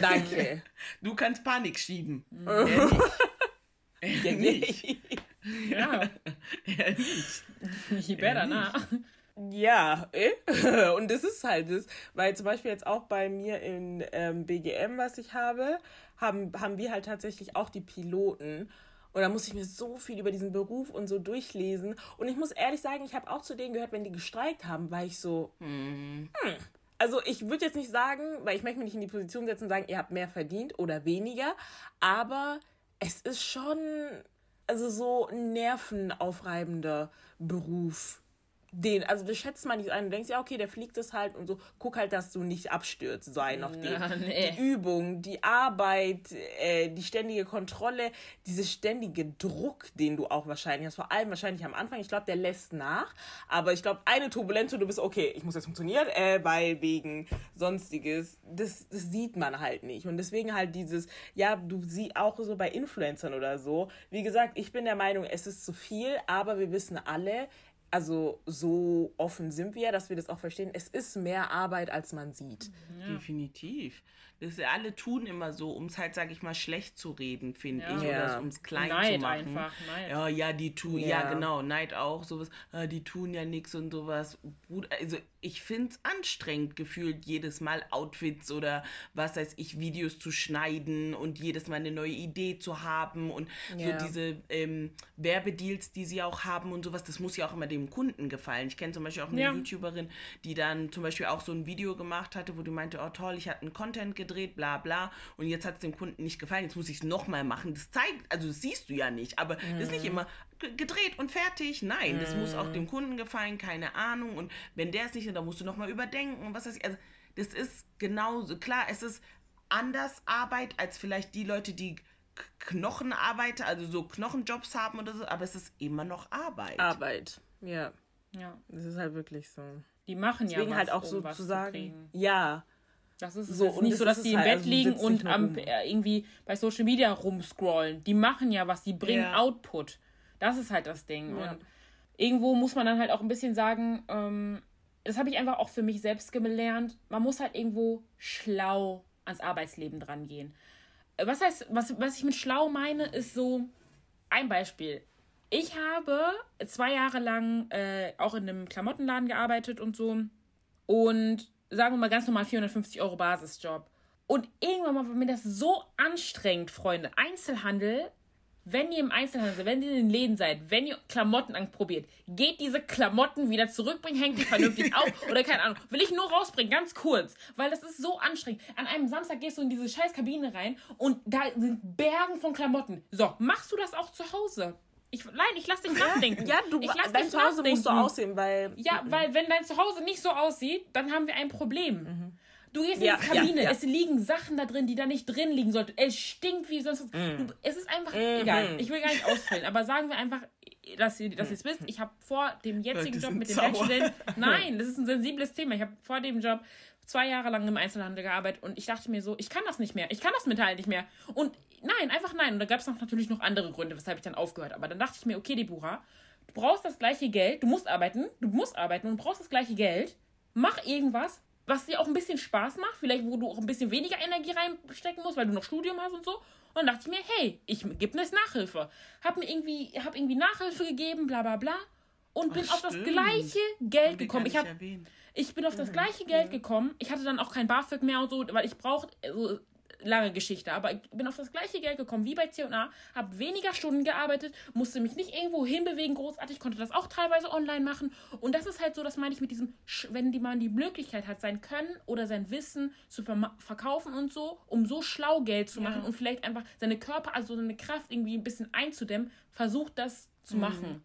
S1: Danke.
S3: Du kannst Panik schieben. Mhm.
S2: Er nicht. Ja. Er nicht. Ich better, na.
S1: Ja, eh? und das ist halt das, weil zum Beispiel jetzt auch bei mir in ähm, BGM, was ich habe, haben, haben wir halt tatsächlich auch die Piloten. Und da muss ich mir so viel über diesen Beruf und so durchlesen. Und ich muss ehrlich sagen, ich habe auch zu denen gehört, wenn die gestreikt haben, war ich so, hm. Hm, also ich würde jetzt nicht sagen, weil ich möchte mich nicht in die Position setzen und sagen, ihr habt mehr verdient oder weniger, aber es ist schon also so ein nervenaufreibender Beruf den, also das schätzt man nicht ein. Du denkst, ja, okay, der fliegt es halt und so. Guck halt, dass du nicht abstürzt, sei noch die, nee. die Übung, die Arbeit, äh, die ständige Kontrolle, dieser ständige Druck, den du auch wahrscheinlich hast. Vor allem wahrscheinlich am Anfang. Ich glaube, der lässt nach. Aber ich glaube, eine Turbulenz und du bist, okay, ich muss jetzt funktionieren, äh, weil wegen sonstiges, das, das sieht man halt nicht. Und deswegen halt dieses, ja, du siehst auch so bei Influencern oder so. Wie gesagt, ich bin der Meinung, es ist zu viel, aber wir wissen alle, also so offen sind wir, dass wir das auch verstehen. Es ist mehr Arbeit, als man sieht.
S3: Ja. Definitiv. Das, alle tun immer so, um es halt, sag ich mal, schlecht zu reden, finde ja. ich. Oder um es klein Neid zu machen. Einfach, Neid. Ja, ja, die tun, ja. ja genau, Neid auch, sowas, ah, die tun ja nichts und sowas. Also ich finde es anstrengend gefühlt, jedes Mal Outfits oder was weiß ich, Videos zu schneiden und jedes Mal eine neue Idee zu haben und so diese ähm, Werbedeals, die sie auch haben und sowas, das muss ja auch immer dem Kunden gefallen. Ich kenne zum Beispiel auch eine YouTuberin, die dann zum Beispiel auch so ein Video gemacht hatte, wo die meinte, oh toll, ich hatte einen Content gedreht gedreht, bla bla. Und jetzt hat es dem Kunden nicht gefallen, jetzt muss ich es nochmal machen. Das zeigt, also das siehst du ja nicht, aber mhm. das ist nicht mhm. immer gedreht und fertig. Nein, mhm. das muss auch dem mhm. Kunden gefallen, keine Ahnung. Und wenn der es nicht, dann musst du nochmal überdenken. Was weiß ich. Also, das ist genauso, klar, es ist anders Arbeit als vielleicht die Leute, die Knochenarbeiter, also so Knochenjobs haben oder so, aber es ist immer noch Arbeit.
S1: Arbeit, ja. Ja. Das ist halt wirklich so.
S2: Die machen
S1: Deswegen
S2: ja
S1: was, halt auch um so zu sagen, ja,
S2: das ist so, und nicht so, dass die im halt, Bett also liegen und am, äh, irgendwie bei Social Media rumscrollen. Die machen ja was, die bringen ja. Output. Das ist halt das Ding. Ja. Und irgendwo muss man dann halt auch ein bisschen sagen, ähm, das habe ich einfach auch für mich selbst gelernt. Man muss halt irgendwo schlau ans Arbeitsleben dran gehen. Äh, was heißt, was, was ich mit schlau meine, ist so ein Beispiel. Ich habe zwei Jahre lang äh, auch in einem Klamottenladen gearbeitet und so. Und sagen wir mal ganz normal 450 Euro Basisjob. Und irgendwann mal war mir das so anstrengend, Freunde. Einzelhandel, wenn ihr im Einzelhandel seid, wenn ihr in den Läden seid, wenn ihr Klamotten anprobiert, geht diese Klamotten wieder zurückbringen, hängt die vernünftig auf oder keine Ahnung. Will ich nur rausbringen, ganz kurz, weil das ist so anstrengend. An einem Samstag gehst du in diese scheiß Kabine rein und da sind Bergen von Klamotten. So, machst du das auch zu Hause? Ich, nein, ich lass dich nachdenken. Ja, du, ich lass dein Zuhause musst so aussehen, weil... Ja, weil wenn dein Zuhause nicht so aussieht, dann haben wir ein Problem. Mhm. Du gehst ja, in die Kabine, ja, ja. es liegen Sachen da drin, die da nicht drin liegen sollten. Es stinkt wie sonst was. Mm. Du, es ist einfach mm. egal. Ich will gar nicht ausfüllen, aber sagen wir einfach, dass ihr, dass ihr es wisst. Ich habe vor dem jetzigen Job mit dem Werkstudenten. Nein, das ist ein sensibles Thema. Ich habe vor dem Job zwei Jahre lang im Einzelhandel gearbeitet und ich dachte mir so, ich kann das nicht mehr. Ich kann das Metall nicht mehr. Und nein, einfach nein. Und da gab es natürlich noch andere Gründe, weshalb ich dann aufgehört. Aber dann dachte ich mir, okay, Deborah, du brauchst das gleiche Geld, du musst arbeiten, du musst arbeiten und brauchst das gleiche Geld. Mach irgendwas, was dir auch ein bisschen Spaß macht, vielleicht wo du auch ein bisschen weniger Energie reinstecken musst, weil du noch Studium hast und so. Und dann dachte ich mir, hey, ich gebe eine Nachhilfe. Hab mir irgendwie, hab irgendwie Nachhilfe gegeben, bla bla bla. Und bin stimmt. auf das gleiche Geld gekommen. Ich habe ich bin auf das mhm. gleiche Geld gekommen. Ich hatte dann auch kein BAföG mehr und so, weil ich brauchte, also, lange Geschichte, aber ich bin auf das gleiche Geld gekommen wie bei C&A, habe weniger Stunden gearbeitet, musste mich nicht irgendwo hinbewegen großartig, konnte das auch teilweise online machen und das ist halt so, das meine ich mit diesem, wenn die man die Möglichkeit hat, sein Können oder sein Wissen zu verkaufen und so, um so schlau Geld zu machen ja. und vielleicht einfach seine Körper, also seine Kraft irgendwie ein bisschen einzudämmen, versucht das zu mhm. machen.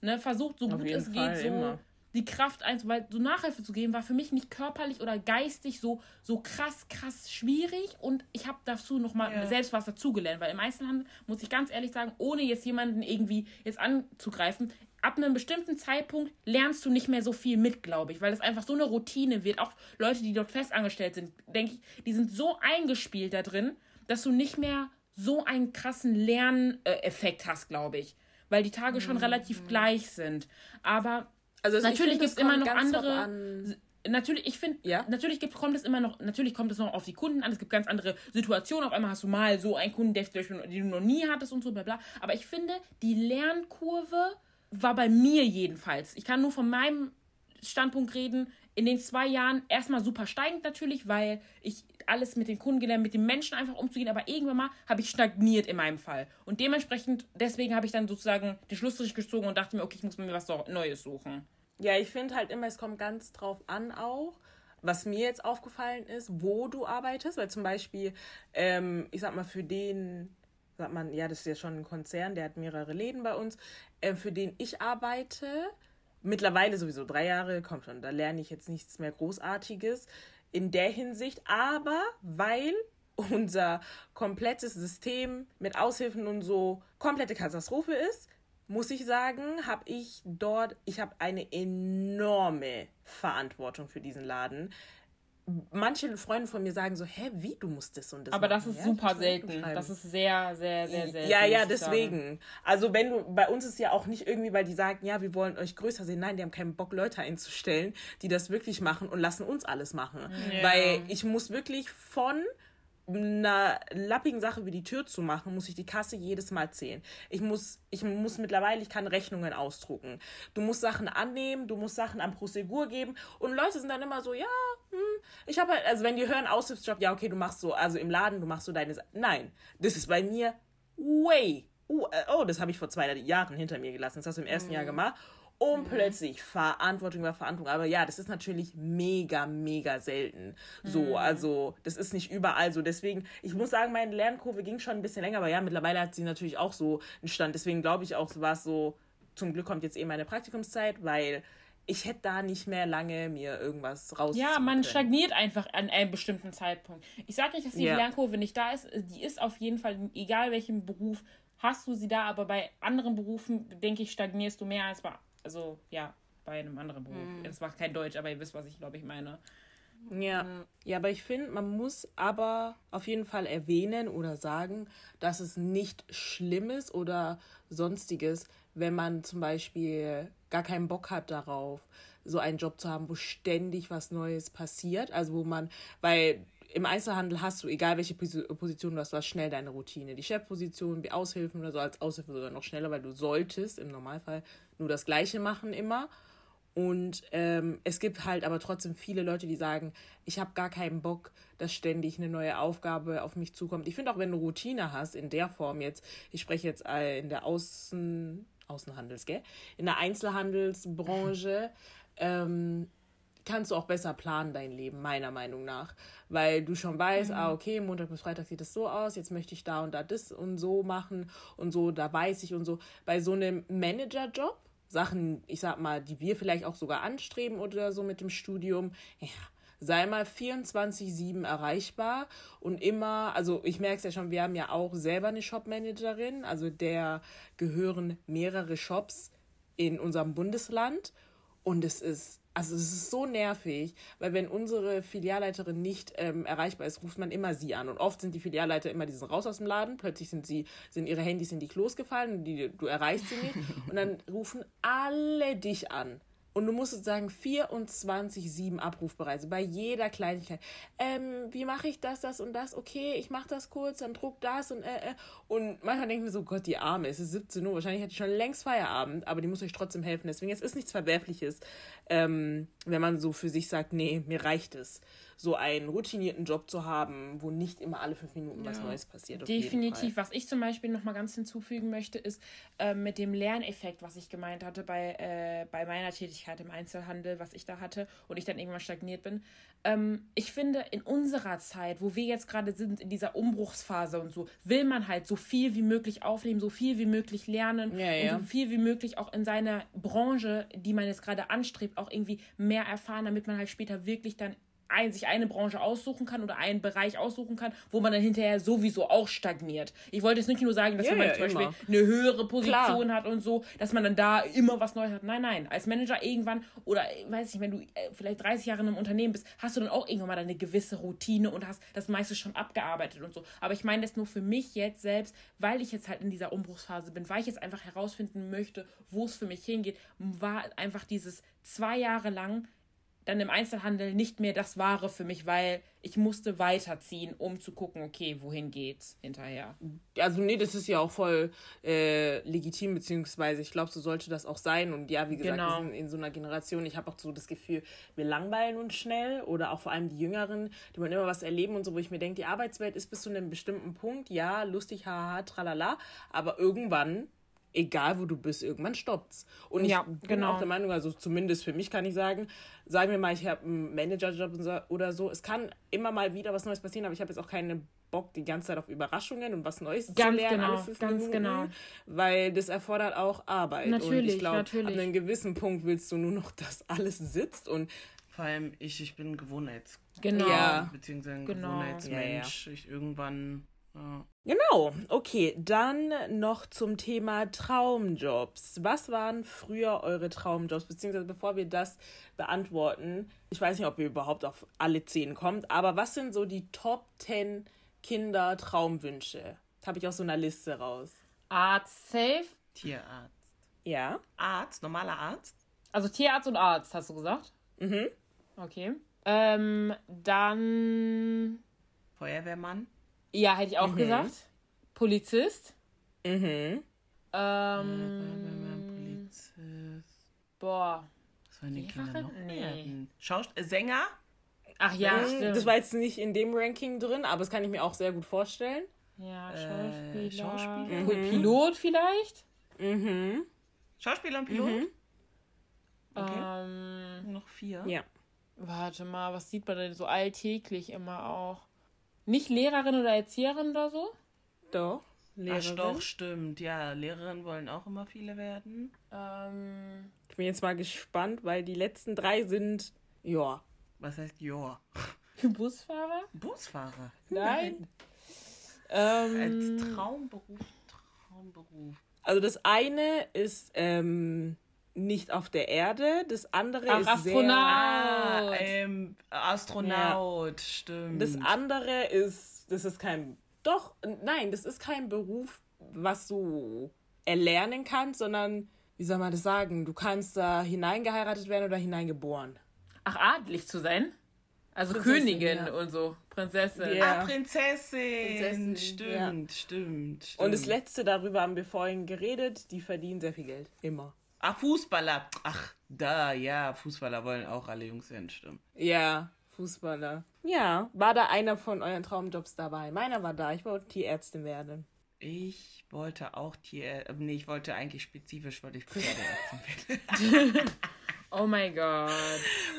S2: Ne, versucht so Auf gut es Fall, geht, so immer die Kraft eins, weil so Nachhilfe zu geben war für mich nicht körperlich oder geistig so, so krass, krass schwierig und ich habe dazu nochmal ja. selbst was dazugelernt, weil im Einzelhandel muss ich ganz ehrlich sagen, ohne jetzt jemanden irgendwie jetzt anzugreifen, ab einem bestimmten Zeitpunkt lernst du nicht mehr so viel mit, glaube ich, weil es einfach so eine Routine wird. Auch Leute, die dort festangestellt sind, denke ich, die sind so eingespielt da drin, dass du nicht mehr so einen krassen Lerneffekt hast, glaube ich, weil die Tage schon mhm. relativ gleich sind. Aber also natürlich gibt es immer noch andere. Natürlich, ich finde, ja? natürlich gibt, kommt es immer noch, natürlich kommt es noch auf die Kunden an. Es gibt ganz andere Situationen. Auf einmal hast du mal so einen Kunden, der, den du noch nie hattest und so, bla bla. Aber ich finde, die Lernkurve war bei mir jedenfalls. Ich kann nur von meinem Standpunkt reden. In den zwei Jahren erstmal super steigend natürlich, weil ich alles mit den Kunden gelernt, mit den Menschen einfach umzugehen, aber irgendwann mal habe ich stagniert in meinem Fall. Und dementsprechend, deswegen habe ich dann sozusagen den Schlussstrich gezogen und dachte mir, okay, ich muss mir was Neues suchen.
S1: Ja, ich finde halt immer, es kommt ganz drauf an auch, was mir jetzt aufgefallen ist, wo du arbeitest, weil zum Beispiel, ähm, ich sag mal, für den, sagt man, ja, das ist ja schon ein Konzern, der hat mehrere Läden bei uns, äh, für den ich arbeite, mittlerweile sowieso drei Jahre, kommt schon, da lerne ich jetzt nichts mehr Großartiges in der Hinsicht, aber weil unser komplettes System mit Aushilfen und so komplette Katastrophe ist, muss ich sagen, habe ich dort, ich habe eine enorme Verantwortung für diesen Laden. Manche Freunde von mir sagen so, hä, wie, du musst das und das
S2: Aber
S1: machen.
S2: das ist
S1: ja,
S2: super
S1: das
S2: selten. Das ist sehr, sehr, sehr selten.
S1: Ja, ja,
S2: ich sagen.
S1: deswegen. Also wenn du, bei uns ist ja auch nicht irgendwie, weil die sagen, ja, wir wollen euch größer sehen. Nein, die haben keinen Bock, Leute einzustellen, die das wirklich machen und lassen uns alles machen.
S2: Ja.
S1: Weil ich muss wirklich von einer lappigen Sache wie die Tür zu machen, muss ich die Kasse jedes Mal zählen. Ich muss, ich muss mittlerweile, ich kann Rechnungen ausdrucken. Du musst Sachen annehmen, du musst Sachen am Prosegur geben und Leute sind dann immer so, ja, hm, ich habe halt, also wenn die hören Aushilfsjob, ja, okay, du machst so, also im Laden, du machst so deine, Sa- nein, das ist bei mir way, uh, oh, das habe ich vor zwei Jahren hinter mir gelassen, das hast du im ersten Jahr gemacht und plötzlich Verantwortung über Verantwortung. Aber ja, das ist natürlich mega, mega selten. So, also das ist nicht überall so. Deswegen, ich muss sagen, meine Lernkurve ging schon ein bisschen länger, aber ja, mittlerweile hat sie natürlich auch so einen Stand. Deswegen glaube ich auch, war es so, zum Glück kommt jetzt eh meine Praktikumszeit, weil ich hätte da nicht mehr lange mir irgendwas raus.
S2: Ja, man stagniert einfach an einem bestimmten Zeitpunkt. Ich sage nicht, dass die
S1: Ja.
S2: Lernkurve nicht da ist. Die ist auf jeden Fall, egal welchen Beruf, hast du sie da, aber bei anderen Berufen, denke ich, stagnierst du mehr als bei, also ja, bei einem anderen Beruf. Das macht kein Deutsch, aber ihr wisst, was ich, glaube ich, meine.
S1: Ja. ja, aber ich finde, man muss aber auf jeden Fall erwähnen oder sagen, dass es nicht schlimm ist oder sonstiges, wenn man zum Beispiel gar keinen Bock hat darauf, so einen Job zu haben, wo ständig was Neues passiert. Also wo man, weil im Einzelhandel hast du, egal welche Posi- Position du hast, du hast schnell deine Routine. Die Chefposition, die Aushilfen oder so, als Aushilfe sogar noch schneller, weil du solltest im Normalfall nur das Gleiche machen immer. Und ähm, es gibt halt aber trotzdem viele Leute, die sagen, ich habe gar keinen Bock, dass ständig eine neue Aufgabe auf mich zukommt. Ich finde auch, wenn du Routine hast, in der Form jetzt, ich spreche jetzt äh, in der Außen, Außenhandels, gell? In der Einzelhandelsbranche, ähm, kannst du auch besser planen dein Leben, meiner Meinung nach. Weil du schon weißt, ah, okay, Montag bis Freitag sieht es so aus, jetzt möchte ich da und da das und so machen und so, da weiß ich und so. Bei so einem Managerjob, Sachen, ich sag mal, die wir vielleicht auch sogar anstreben oder so mit dem Studium, ja, sei mal 24-7 erreichbar und immer, also ich merke es ja schon, wir haben ja auch selber eine Shopmanagerin, also der gehören mehrere Shops in unserem Bundesland und es ist, also es ist so nervig, weil wenn unsere Filialleiterin nicht ähm, erreichbar ist, ruft man immer sie an. Und oft sind die Filialleiter immer, die sind raus aus dem Laden, plötzlich sind sie, sind ihre Handys in die Klos gefallen und die, du erreichst sie nicht. Und dann rufen alle dich an. Und du musst sozusagen 24-7 abrufbereit bei jeder Kleinigkeit. Ähm, wie mache ich das, das und das? Okay, ich mache das kurz, dann druck das und äh, äh. Und manchmal denke ich mir so, Gott, die Arme, es ist 17 Uhr, wahrscheinlich hat die schon längst Feierabend, aber die muss euch trotzdem helfen. Deswegen, es ist nichts Verwerfliches, ähm, wenn man so für sich sagt, nee, mir reicht es, so einen routinierten Job zu haben, wo nicht immer alle fünf Minuten was Neues passiert.
S2: Definitiv. Was ich zum Beispiel noch mal ganz hinzufügen möchte, ist ähm, mit dem Lerneffekt, was ich gemeint hatte bei, äh, bei meiner Tätigkeit im Einzelhandel, was ich da hatte und ich dann irgendwann stagniert bin. Ähm, ich finde, in unserer Zeit, wo wir jetzt gerade sind, in dieser Umbruchsphase und so, will man halt so viel wie möglich aufnehmen, so viel wie möglich lernen
S1: Ja, ja.
S2: und so viel wie möglich auch in seiner Branche, die man jetzt gerade anstrebt, auch irgendwie mehr erfahren, damit man halt später wirklich dann ein, sich eine Branche aussuchen kann oder einen Bereich aussuchen kann, wo man dann hinterher sowieso auch stagniert. Ich wollte jetzt nicht nur sagen, dass wenn man
S1: ja,
S2: zum Beispiel
S1: immer.
S2: eine höhere Position
S1: Klar.
S2: hat und so, dass man dann da immer was Neues hat. Nein, nein. Als Manager irgendwann oder äh, weiß ich, wenn du äh, vielleicht 30 Jahre in einem Unternehmen bist, hast du dann auch irgendwann mal eine gewisse Routine und hast das meiste schon abgearbeitet und so. Aber ich meine das nur für mich jetzt selbst, weil ich jetzt halt in dieser Umbruchsphase bin, weil ich jetzt einfach herausfinden möchte, wo es für mich hingeht, war einfach dieses zwei Jahre lang dann im Einzelhandel nicht mehr das Wahre für mich, weil ich musste weiterziehen, um zu gucken, okay, wohin geht's hinterher.
S1: also nee, das ist ja auch voll äh, legitim, beziehungsweise ich glaube, so sollte das auch sein. Und ja, wie gesagt,
S2: Genau.
S1: wir sind in so einer Generation, ich habe auch so das Gefühl, wir langweilen uns schnell oder auch vor allem die Jüngeren, die wollen immer was erleben und so, wo ich mir denke, die Arbeitswelt ist bis zu einem bestimmten Punkt, ja, lustig, haha, tralala, aber irgendwann egal wo du bist, irgendwann stoppt's. Und ich
S2: Ja,
S1: bin
S2: genau.
S1: auch der Meinung, also zumindest für mich kann ich sagen, sagen wir mal, ich habe einen Managerjob und so- oder so, es kann immer mal wieder was Neues passieren, aber ich habe jetzt auch keinen Bock die ganze Zeit auf Überraschungen und was Neues zu
S2: Ganz
S1: lernen.
S2: genau,
S1: alle fünf
S2: ganz
S1: Minuten,
S2: genau.
S1: Weil das erfordert auch Arbeit. und
S2: Natürlich,
S1: ich glaube, ab einem gewissen Punkt willst du nur noch, dass alles sitzt und
S3: Vor allem ich, ich bin Gewohnheits...
S2: Genau.
S1: Ja.
S3: Beziehungsweise ein
S2: Genau.
S3: Gewohnheitsmensch. Ich irgendwann... Ja.
S1: Genau, okay. Dann noch zum Thema Traumjobs. Was waren früher eure Traumjobs? Beziehungsweise bevor wir das beantworten, ich weiß nicht, ob ihr überhaupt auf alle zehn kommt, aber was sind so die Top 10 Kinder-Traumwünsche? Habe ich aus so einer Liste raus.
S2: Arzt safe.
S3: Tierarzt.
S1: Ja.
S3: Arzt, normaler Arzt?
S2: Also Tierarzt und Arzt, hast du gesagt?
S1: Mhm.
S2: Okay. Ähm, dann.
S3: Feuerwehrmann?
S2: Ja, hätte ich auch gesagt. Polizist.
S1: Mhm.
S2: Ähm,
S3: Polizist...
S2: boah.
S3: Was sollen die? Kinder noch
S2: Nee.
S3: Schaust äh, Sänger?
S2: Ach ja,
S1: Mhm,
S2: stimmt.
S1: Das war jetzt nicht in dem Ranking drin, aber das kann ich mir auch sehr gut vorstellen.
S2: ja,
S3: Äh,
S2: Schauspieler.
S3: Schauspieler?
S2: Pil- Pilot vielleicht?
S1: Mhm.
S3: Schauspieler und Pilot?
S1: Mhm.
S3: Okay.
S2: Ähm,
S3: Noch vier.
S1: Ja.
S2: warte mal, was sieht man denn so alltäglich immer auch? Nicht Lehrerin oder Erzieherin oder so?
S1: Doch.
S3: Ach
S1: Lehrerin.
S3: doch, stimmt. Ja, Lehrerinnen wollen auch immer viele werden.
S2: Ähm,
S1: Ich bin jetzt mal gespannt, weil die letzten drei sind, ja.
S3: Was heißt ja?
S2: Busfahrer?
S3: Busfahrer.
S2: Nein.
S3: Als
S2: ähm,
S3: Traumberuf, Traumberuf.
S1: Also das eine ist ähm, nicht auf der Erde, das andere
S2: Ach,
S1: ist
S2: Astronaut.
S3: Ah,
S2: Out.
S3: ähm, Astronaut, stimmt.
S1: sehr. Das andere ist, das ist kein, doch, nein, das ist kein Beruf, was du erlernen kannst, sondern, wie soll man das sagen, du kannst da hineingeheiratet werden oder hineingeboren.
S2: Ach, adlig zu sein? Also
S1: Prinzessin,
S2: Königin
S1: ja.
S2: und so. Prinzessin.
S1: Ja.
S3: Ah, Prinzessin.
S1: Prinzessin,
S3: stimmt, stimmt, stimmt.
S1: Und das letzte, darüber haben wir vorhin geredet, die verdienen sehr viel Geld. Immer.
S3: Ah, Fußballer. Ach, da, ja, Fußballer wollen auch alle Jungs werden, stimmt.
S1: Ja, Fußballer. Ja, war da einer von euren Traumjobs dabei? Meiner war da, ich wollte Tierärztin werden.
S3: Ich wollte auch Tier, äh, nee, ich wollte eigentlich spezifisch, wollte ich Pferdeärztin werden.
S2: Oh mein Gott.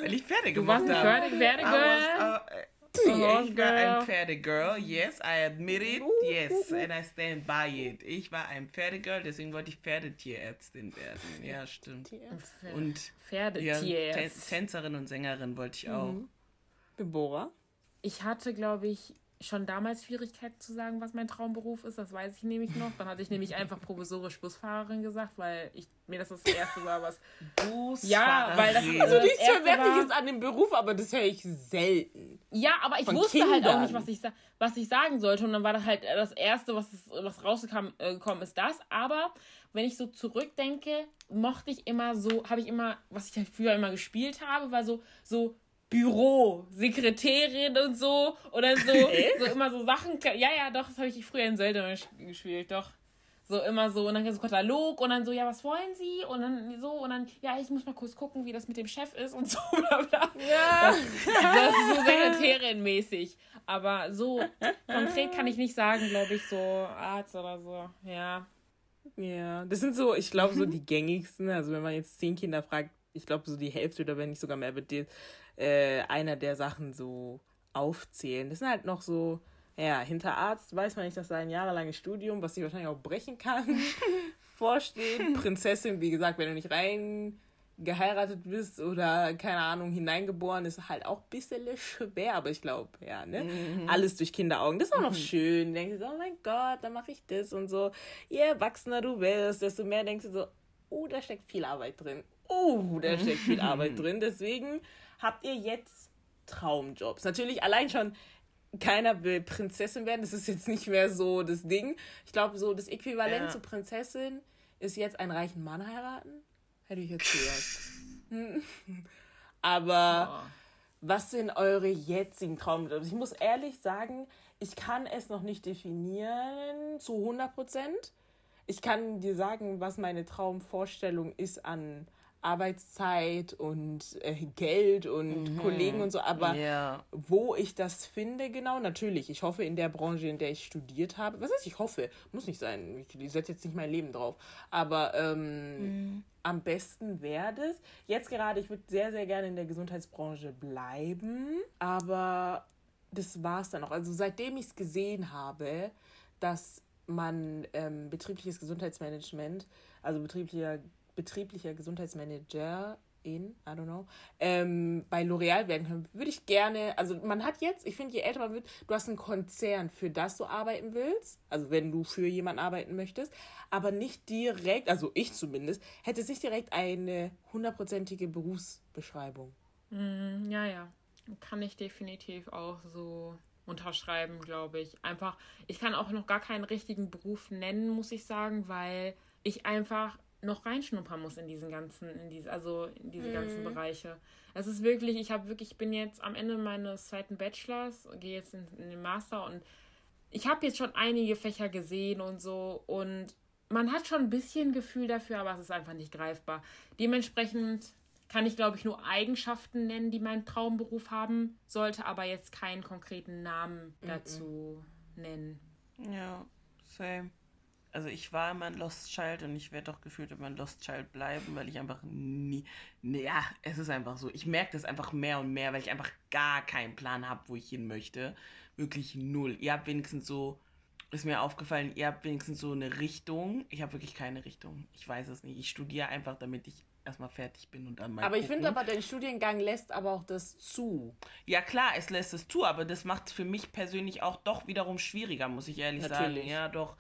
S3: Weil ich Pferde
S2: Du
S3: gemacht
S2: warst ein
S3: habe.
S2: Pferde Pferdegirl?
S3: War ein
S2: girl.
S3: Pferdegirl, yes, I admit it, yes, and I stand by it. Ich war ein Pferdegirl, deswegen wollte ich Pferdetierärztin werden. Ja, stimmt. Und ja,
S2: Pferdetier.
S3: Tän- Tänzerin und Sängerin wollte ich auch.
S1: Deborah?
S2: Ich hatte, glaube ich, schon damals Schwierigkeiten zu sagen, was mein Traumberuf ist. Das weiß ich nämlich noch. Dann hatte ich nämlich einfach provisorisch Busfahrerin gesagt, weil ich mir das das erste war, was. Ja, weil das-
S3: Busfahrerin.
S2: also-
S1: Nichts Verwerfliches an dem Beruf, aber das höre ich selten.
S2: Ja, aber ich
S1: Von
S2: wusste halt auch
S1: Kindern.
S2: nicht, was ich, was ich sagen sollte. Und dann war das halt das Erste, was, was rausgekommen äh, ist, das. Aber wenn ich so zurückdenke, mochte ich immer so, habe ich immer, was ich halt früher immer gespielt habe, war so, so Büro, Sekretärin und so. Oder so, so immer so Sachen. Ja, ja, doch, das habe ich früher in Zelda gespielt, doch. So immer so, und dann so Katalog und dann so, ja, was wollen Sie? Und dann so, und dann, ja, ich muss mal kurz gucken, wie das mit dem Chef ist und so, bla bla.
S1: Ja.
S2: Das ist so Sekretärin-mäßig. Aber so konkret kann ich nicht sagen, glaube ich, so Arzt oder so. Ja.
S1: Ja, das sind so, ich glaube, so die gängigsten. Also, wenn man jetzt zehn Kinder fragt, ich glaube, so die Hälfte oder wenn nicht sogar mehr wird dir äh, einer der Sachen so aufzählen. Das sind halt noch so, ja, hinter Arzt weiß man nicht, dass da ein jahrelanges Studium, was sich wahrscheinlich auch brechen kann, vorsteht. Prinzessin, wie gesagt, wenn du nicht rein geheiratet bist oder, keine Ahnung, hineingeboren, ist halt auch ein bisschen schwer, aber ich glaube, ja, ne? Alles durch Kinderaugen. Das ist auch noch schön. Denkst du so, oh mein Gott, dann mache ich das und so. Je erwachsener du wirst, desto mehr denkst du so, oh, da steckt viel Arbeit drin. Oh, da steckt viel Arbeit drin. Deswegen habt ihr jetzt Traumjobs. Natürlich allein schon keiner will Prinzessin werden. Das ist jetzt nicht mehr so das Ding. Ich glaube, so das Äquivalent
S3: Ja.
S1: zu Prinzessin ist jetzt einen reichen Mann heiraten. Hätte ich jetzt gesagt. Hm. Aber was sind eure jetzigen Traumjobs? Ich muss ehrlich sagen, ich kann es noch nicht definieren zu 100 Prozent. Ich kann dir sagen, was meine Traumvorstellung ist an Arbeitszeit und äh, Geld und mhm. Kollegen und so, aber yeah. wo ich das finde, genau, natürlich. Ich hoffe in der Branche, in der ich studiert habe. Was heißt, ich hoffe? Muss nicht sein. Ich, ich setze jetzt nicht mein Leben drauf. Aber ähm, mhm. am besten wäre das. Jetzt gerade, ich würde sehr, sehr gerne in der Gesundheitsbranche bleiben, aber das war es dann auch. Also seitdem ich es gesehen habe, dass man ähm, betriebliches Gesundheitsmanagement, also betrieblicher, betrieblicher Gesundheitsmanager in, I don't know, ähm, bei L'Oreal werden kann, würde ich gerne, also man hat jetzt, ich finde, je älter man wird, du hast einen Konzern, für das du arbeiten willst, also wenn du für jemanden arbeiten möchtest, aber nicht direkt, also ich zumindest, hätte es nicht direkt eine hundertprozentige Berufsbeschreibung.
S2: Mm, ja, ja, kann ich definitiv auch so unterschreiben, glaube ich. Einfach, ich kann auch noch gar keinen richtigen Beruf nennen, muss ich sagen, weil ich einfach noch reinschnuppern muss in diesen ganzen, in diese, also in diese mhm. ganzen Bereiche. Es ist wirklich, ich habe wirklich, ich bin jetzt am Ende meines zweiten Bachelors, gehe jetzt in, in den Master und ich habe jetzt schon einige Fächer gesehen und so und man hat schon ein bisschen Gefühl dafür, aber es ist einfach nicht greifbar. Dementsprechend kann ich, glaube ich, nur Eigenschaften nennen, die mein Traumberuf haben sollte, aber jetzt keinen konkreten Namen dazu mm -mm. nennen.
S3: Ja, same. Also ich war immer ein Lost Child und ich werde doch gefühlt immer ein Lost Child bleiben, weil ich einfach nie. Ja, es ist einfach so. Ich merke das einfach mehr und mehr, weil ich einfach gar keinen Plan habe, wo ich hin möchte. Wirklich null. Ihr habt wenigstens so, ist mir aufgefallen, ihr habt wenigstens so eine Richtung. Ich habe wirklich keine Richtung. Ich weiß es nicht. Ich studiere einfach, damit ich erstmal fertig bin und dann
S1: mal. Aber ich finde aber, dein Studiengang lässt aber auch das zu.
S3: Ja, klar, es lässt es zu, aber das macht es für mich persönlich auch doch wiederum schwieriger, muss ich ehrlich Natürlich. sagen. Ja, doch.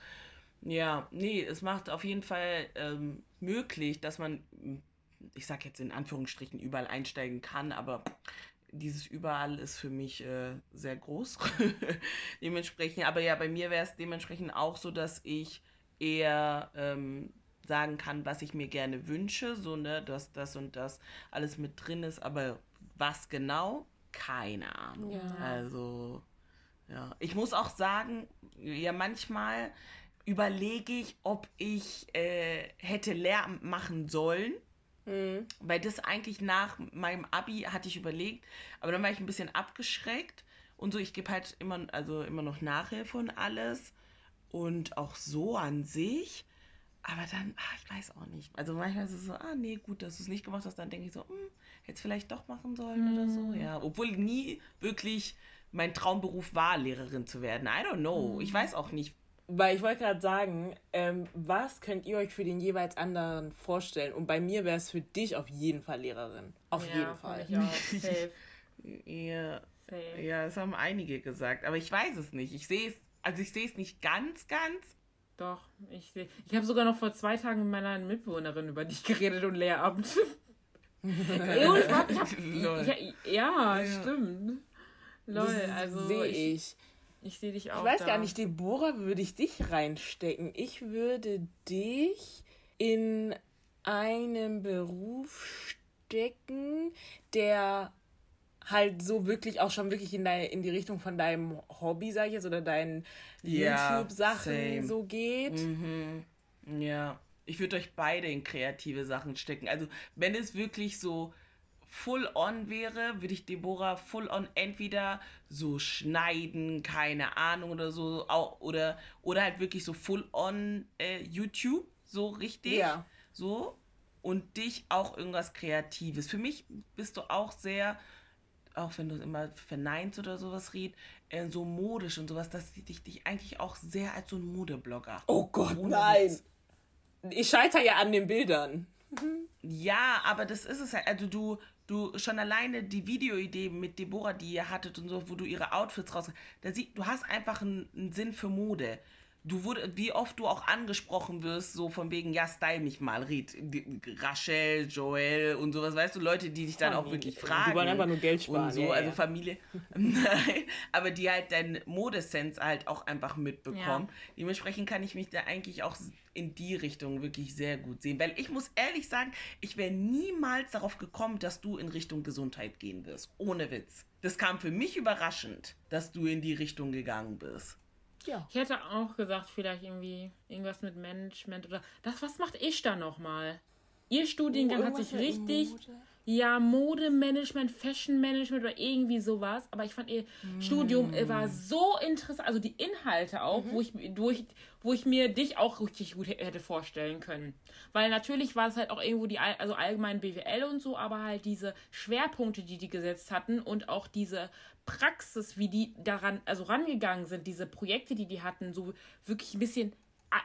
S3: Ja, nee, es macht auf jeden Fall ähm, möglich, dass man, ich sag jetzt in Anführungsstrichen, überall einsteigen kann, aber dieses überall ist für mich äh, sehr groß. dementsprechend, aber ja, bei mir wäre es dementsprechend auch so, dass ich eher ähm, sagen kann, was ich mir gerne wünsche, so, ne, dass das und das alles mit drin ist, aber was genau, keine Ahnung. Ja. Also, ja. Ich muss auch sagen, ja, manchmal überlege ich, ob ich äh, hätte Lehramt machen sollen. Mhm. Weil das eigentlich nach meinem Abi hatte ich überlegt, aber dann war ich ein bisschen abgeschreckt und so. Ich gebe halt immer, also immer noch Nachhilfe und alles und auch so an sich. Aber dann, ach, ich weiß auch nicht. Also manchmal ist es so, ah, nee, gut, dass du es nicht gemacht hast. Dann denke ich so, hm, hätte es vielleicht doch machen sollen mhm. oder so. Mhm. Ja, obwohl nie wirklich mein Traumberuf war, Lehrerin zu werden. I don't know. Mhm. Ich weiß auch nicht.
S1: Weil ich wollte gerade sagen, ähm, was könnt ihr euch für den jeweils anderen vorstellen? Und bei mir wäre es für dich auf jeden Fall Lehrerin. Auf ja, jeden Fall. Ich auch. Safe.
S3: ja. Safe. ja, das haben einige gesagt. Aber ich weiß es nicht. Ich sehe es, also ich sehe es nicht ganz, ganz.
S2: Doch, ich sehe. Ich habe sogar noch vor zwei Tagen mit meiner Mitbewohnerin über dich geredet und Lehramt. ja, ich hab, ich hab, ja, ja, ja, stimmt. Lol, das also. Sehe
S1: ich. Ich sehe dich auch. Ich weiß da. gar nicht, Deborah, würde ich dich reinstecken? Ich würde dich in einen Beruf stecken, der halt so wirklich auch schon wirklich in, dein, in die Richtung von deinem Hobby, sag ich jetzt, oder deinen ja, YouTube-Sachen so geht.
S3: Mhm. Ja, ich würde euch beide in kreative Sachen stecken. Also, wenn es wirklich so full on wäre, würde ich Deborah full on entweder so schneiden, keine Ahnung oder so, oder, oder halt wirklich so full on äh, YouTube, so richtig. Ja. So. Und dich auch irgendwas Kreatives. Für mich bist du auch sehr auch wenn du immer verneinst oder sowas red, äh, so modisch und sowas, dass dich dich eigentlich auch sehr als so ein Modeblogger.
S1: Oh Gott, nein! Ich scheitere ja an den Bildern.
S3: Ja, aber das ist es halt. Also du, du schon alleine die Videoidee mit Deborah, die ihr hattet und so, wo du ihre Outfits raus, da sie, du hast einfach einen, einen Sinn für Mode du wurde, wie oft du auch angesprochen wirst, so von wegen, ja, style mich mal, Ried, Rachel, Joel und sowas, weißt du, Leute, die dich dann Familie. auch wirklich fragen. Die wollen einfach nur Geld sparen. Und so, ja, also ja. Familie. Nein, aber die halt deinen Modesens halt auch einfach mitbekommen. Ja. Dementsprechend kann ich mich da eigentlich auch in die Richtung wirklich sehr gut sehen. Weil ich muss ehrlich sagen, ich wäre niemals darauf gekommen, dass du in Richtung Gesundheit gehen wirst. Ohne Witz. Das kam für mich überraschend, dass du in die Richtung gegangen bist.
S2: Ja. Ich hätte auch gesagt, vielleicht irgendwie irgendwas mit Management oder das, was macht ich da nochmal? ihr Studiengang hat sich richtig. Ja, Modemanagement, Fashion Management oder irgendwie sowas. Aber ich fand ihr mm. Studium war so interessant. Also die Inhalte auch, mhm. wo, ich, wo, ich, wo ich mir dich auch richtig gut hätte vorstellen können. Weil natürlich war es halt auch irgendwo die, also allgemein BWL und so, aber halt diese Schwerpunkte, die die gesetzt hatten und auch diese Praxis, wie die daran, also rangegangen sind, diese Projekte, die die hatten, so wirklich ein bisschen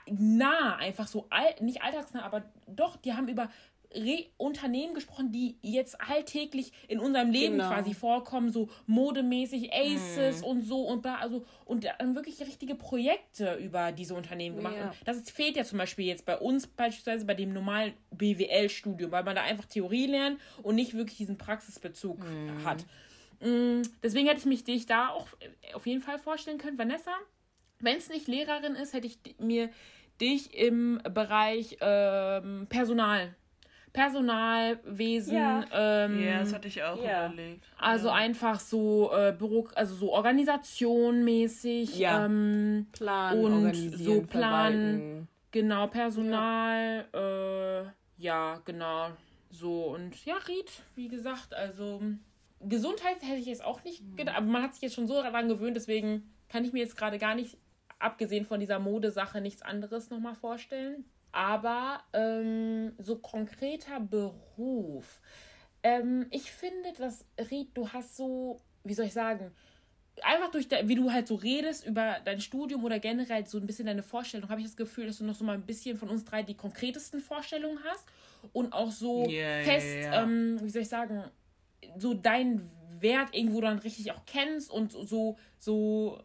S2: nah, einfach so, nicht alltagsnah, aber doch, die haben über Re Unternehmen gesprochen, die jetzt alltäglich in unserem Leben genau. quasi vorkommen, so modemäßig, Aces mm. und so und da, also und dann wirklich richtige Projekte über diese Unternehmen gemacht. Ja. Das fehlt ja zum Beispiel jetzt bei uns beispielsweise bei dem normalen BWL-Studium, weil man da einfach Theorie lernt und nicht wirklich diesen Praxisbezug mm. hat. Deswegen hätte ich mich dich da auch auf jeden Fall vorstellen können. Vanessa, wenn es nicht Lehrerin ist, hätte ich mir dich im Bereich ähm, Personal Personalwesen. Ja, ähm,
S3: ja das hatte ich auch ja. überlegt.
S2: Also ja. einfach so äh, Büro, also so organisationmäßig. Ja. Ähm, Plan, und so Plan. Verwalten. Genau, Personal. Ja. Äh, ja, genau. So und ja, Ried, wie gesagt, also Gesundheit hätte ich jetzt auch nicht mhm. gedacht, aber man hat sich jetzt schon so daran gewöhnt, deswegen kann ich mir jetzt gerade gar nicht, abgesehen von dieser Modesache, nichts anderes nochmal vorstellen. Aber ähm, so konkreter Beruf. Ähm, ich finde, dass Ried, du hast so, wie soll ich sagen, einfach durch, de, wie du halt so redest über dein Studium oder generell so ein bisschen deine Vorstellung, habe ich das Gefühl, dass du noch so mal ein bisschen von uns drei die konkretesten Vorstellungen hast und auch so yeah, fest, yeah, yeah. Ähm, wie soll ich sagen, so deinen Wert irgendwo dann richtig auch kennst und so, so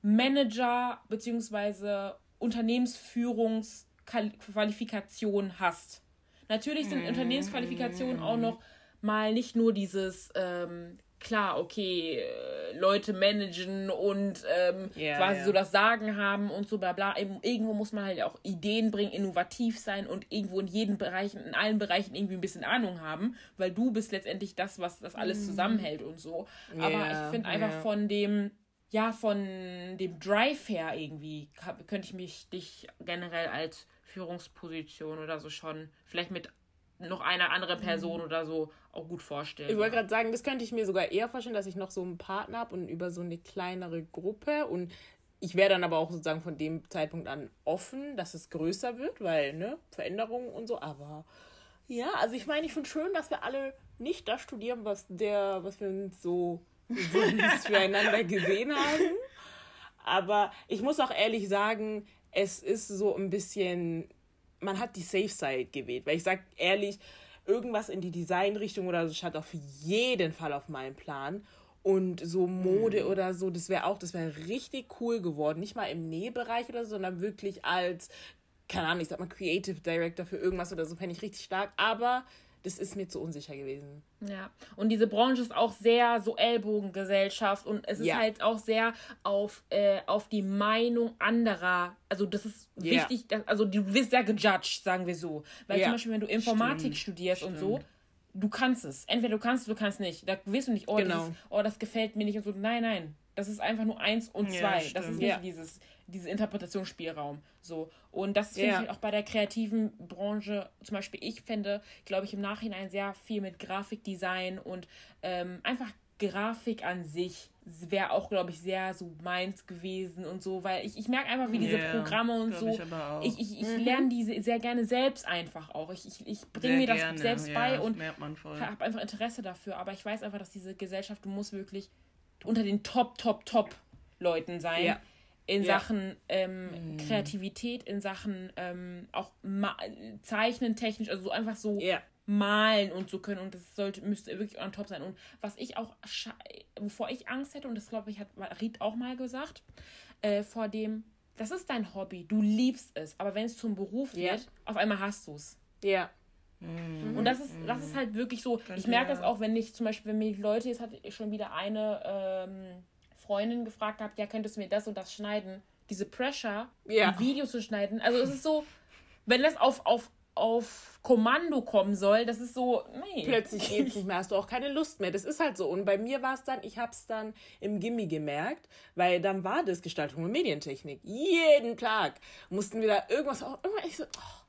S2: Manager beziehungsweise Unternehmensführungs- Qualifikation hast. Natürlich sind mm. Unternehmensqualifikationen auch noch mal nicht nur dieses, ähm, klar, okay, äh, Leute managen und ähm, yeah, quasi yeah. so das Sagen haben und so bla bla. Irgendwo muss man halt auch Ideen bringen, innovativ sein und irgendwo in jedem Bereich, in allen Bereichen irgendwie ein bisschen Ahnung haben, weil du bist letztendlich das, was das alles mm. zusammenhält und so. Yeah, Aber ich finde einfach von dem ja, von dem Drive her irgendwie könnte ich mich dich generell als Führungsposition oder so schon vielleicht mit noch einer anderen Person mhm. oder so auch gut vorstellen.
S1: Ich wollte gerade sagen, das könnte ich mir sogar eher vorstellen, dass ich noch so einen Partner habe und über so eine kleinere Gruppe und ich wäre dann aber auch sozusagen von dem Zeitpunkt an offen, dass es größer wird, weil, ne, Veränderungen und so, aber ja, also ich meine, ich finde schön, dass wir alle nicht das studieren, was der, was wir uns so sonst füreinander gesehen haben. Aber ich muss auch ehrlich sagen, es ist so ein bisschen, man hat die Safe Side gewählt, weil ich sag ehrlich, irgendwas in die Designrichtung oder so stand auf jeden Fall auf meinem Plan. Und so Mode mhm. oder so, das wäre auch, das wäre richtig cool geworden. Nicht mal im Nähbereich oder so, sondern wirklich als, keine Ahnung, ich sag mal Creative Director für irgendwas oder so, fände ich richtig stark. Aber das ist mir zu unsicher gewesen.
S2: Ja, und diese Branche ist auch sehr so Ellbogengesellschaft und es ist ja. halt auch sehr auf, äh, auf die Meinung anderer. Also das ist ja. wichtig, dass, also du wirst sehr gejudged, sagen wir so. Weil ja. zum Beispiel, wenn du Informatik Stimmt. studierst Stimmt. und so, du kannst es. Entweder du kannst es, du kannst nicht. Da wirst du nicht, oh, genau. das, ist, oh, das gefällt mir nicht und so. Nein, nein. Das ist einfach nur eins und zwei. das ist nicht dieses diesen Interpretationsspielraum. So. Und das finde ja. ich auch bei der kreativen Branche, zum Beispiel ich fände, glaube ich, im Nachhinein sehr viel mit Grafikdesign und ähm, einfach Grafik an sich wäre auch, glaube ich, sehr so meins gewesen und so, weil ich, ich merke einfach, wie diese yeah, Programme und so, ich, ich, ich, ich mhm. lerne diese sehr gerne selbst einfach auch. Ich, ich, ich bringe mir das gerne. selbst ja, bei und habe einfach Interesse dafür. Aber ich weiß einfach, dass diese Gesellschaft, du musst wirklich unter den Top, Top, Top Leuten sein. Ja in ja. Sachen ähm, mhm. Kreativität, in Sachen ähm, auch Zeichnen technisch, also so einfach so ja. malen und so können und das sollte müsste wirklich on top sein und was ich auch wovor ich Angst hätte und das glaube ich hat Ried auch mal gesagt äh, vor dem das ist dein Hobby, du liebst es, aber wenn es zum Beruf ja. wird, auf einmal hast du es. Ja. Mhm. Und das ist, das ist halt wirklich so. Ich merke das auch, wenn ich zum Beispiel, wenn mir Leute, jetzt hatte ich schon wieder eine ähm, Freundin gefragt gehabt, ja, könntest du mir das und das schneiden? Diese Pressure, ja. ein Video zu schneiden. Also es ist so, wenn das auf, auf, auf Kommando kommen soll, das ist so, nee.
S1: Plötzlich geht es nicht mehr, hast du auch keine Lust mehr. Das ist halt so. Und bei mir war es dann, ich habe es dann im Gimmi gemerkt, weil dann war das Gestaltung und Medientechnik. Jeden Tag mussten wir da irgendwas, auch immer ich so, oh,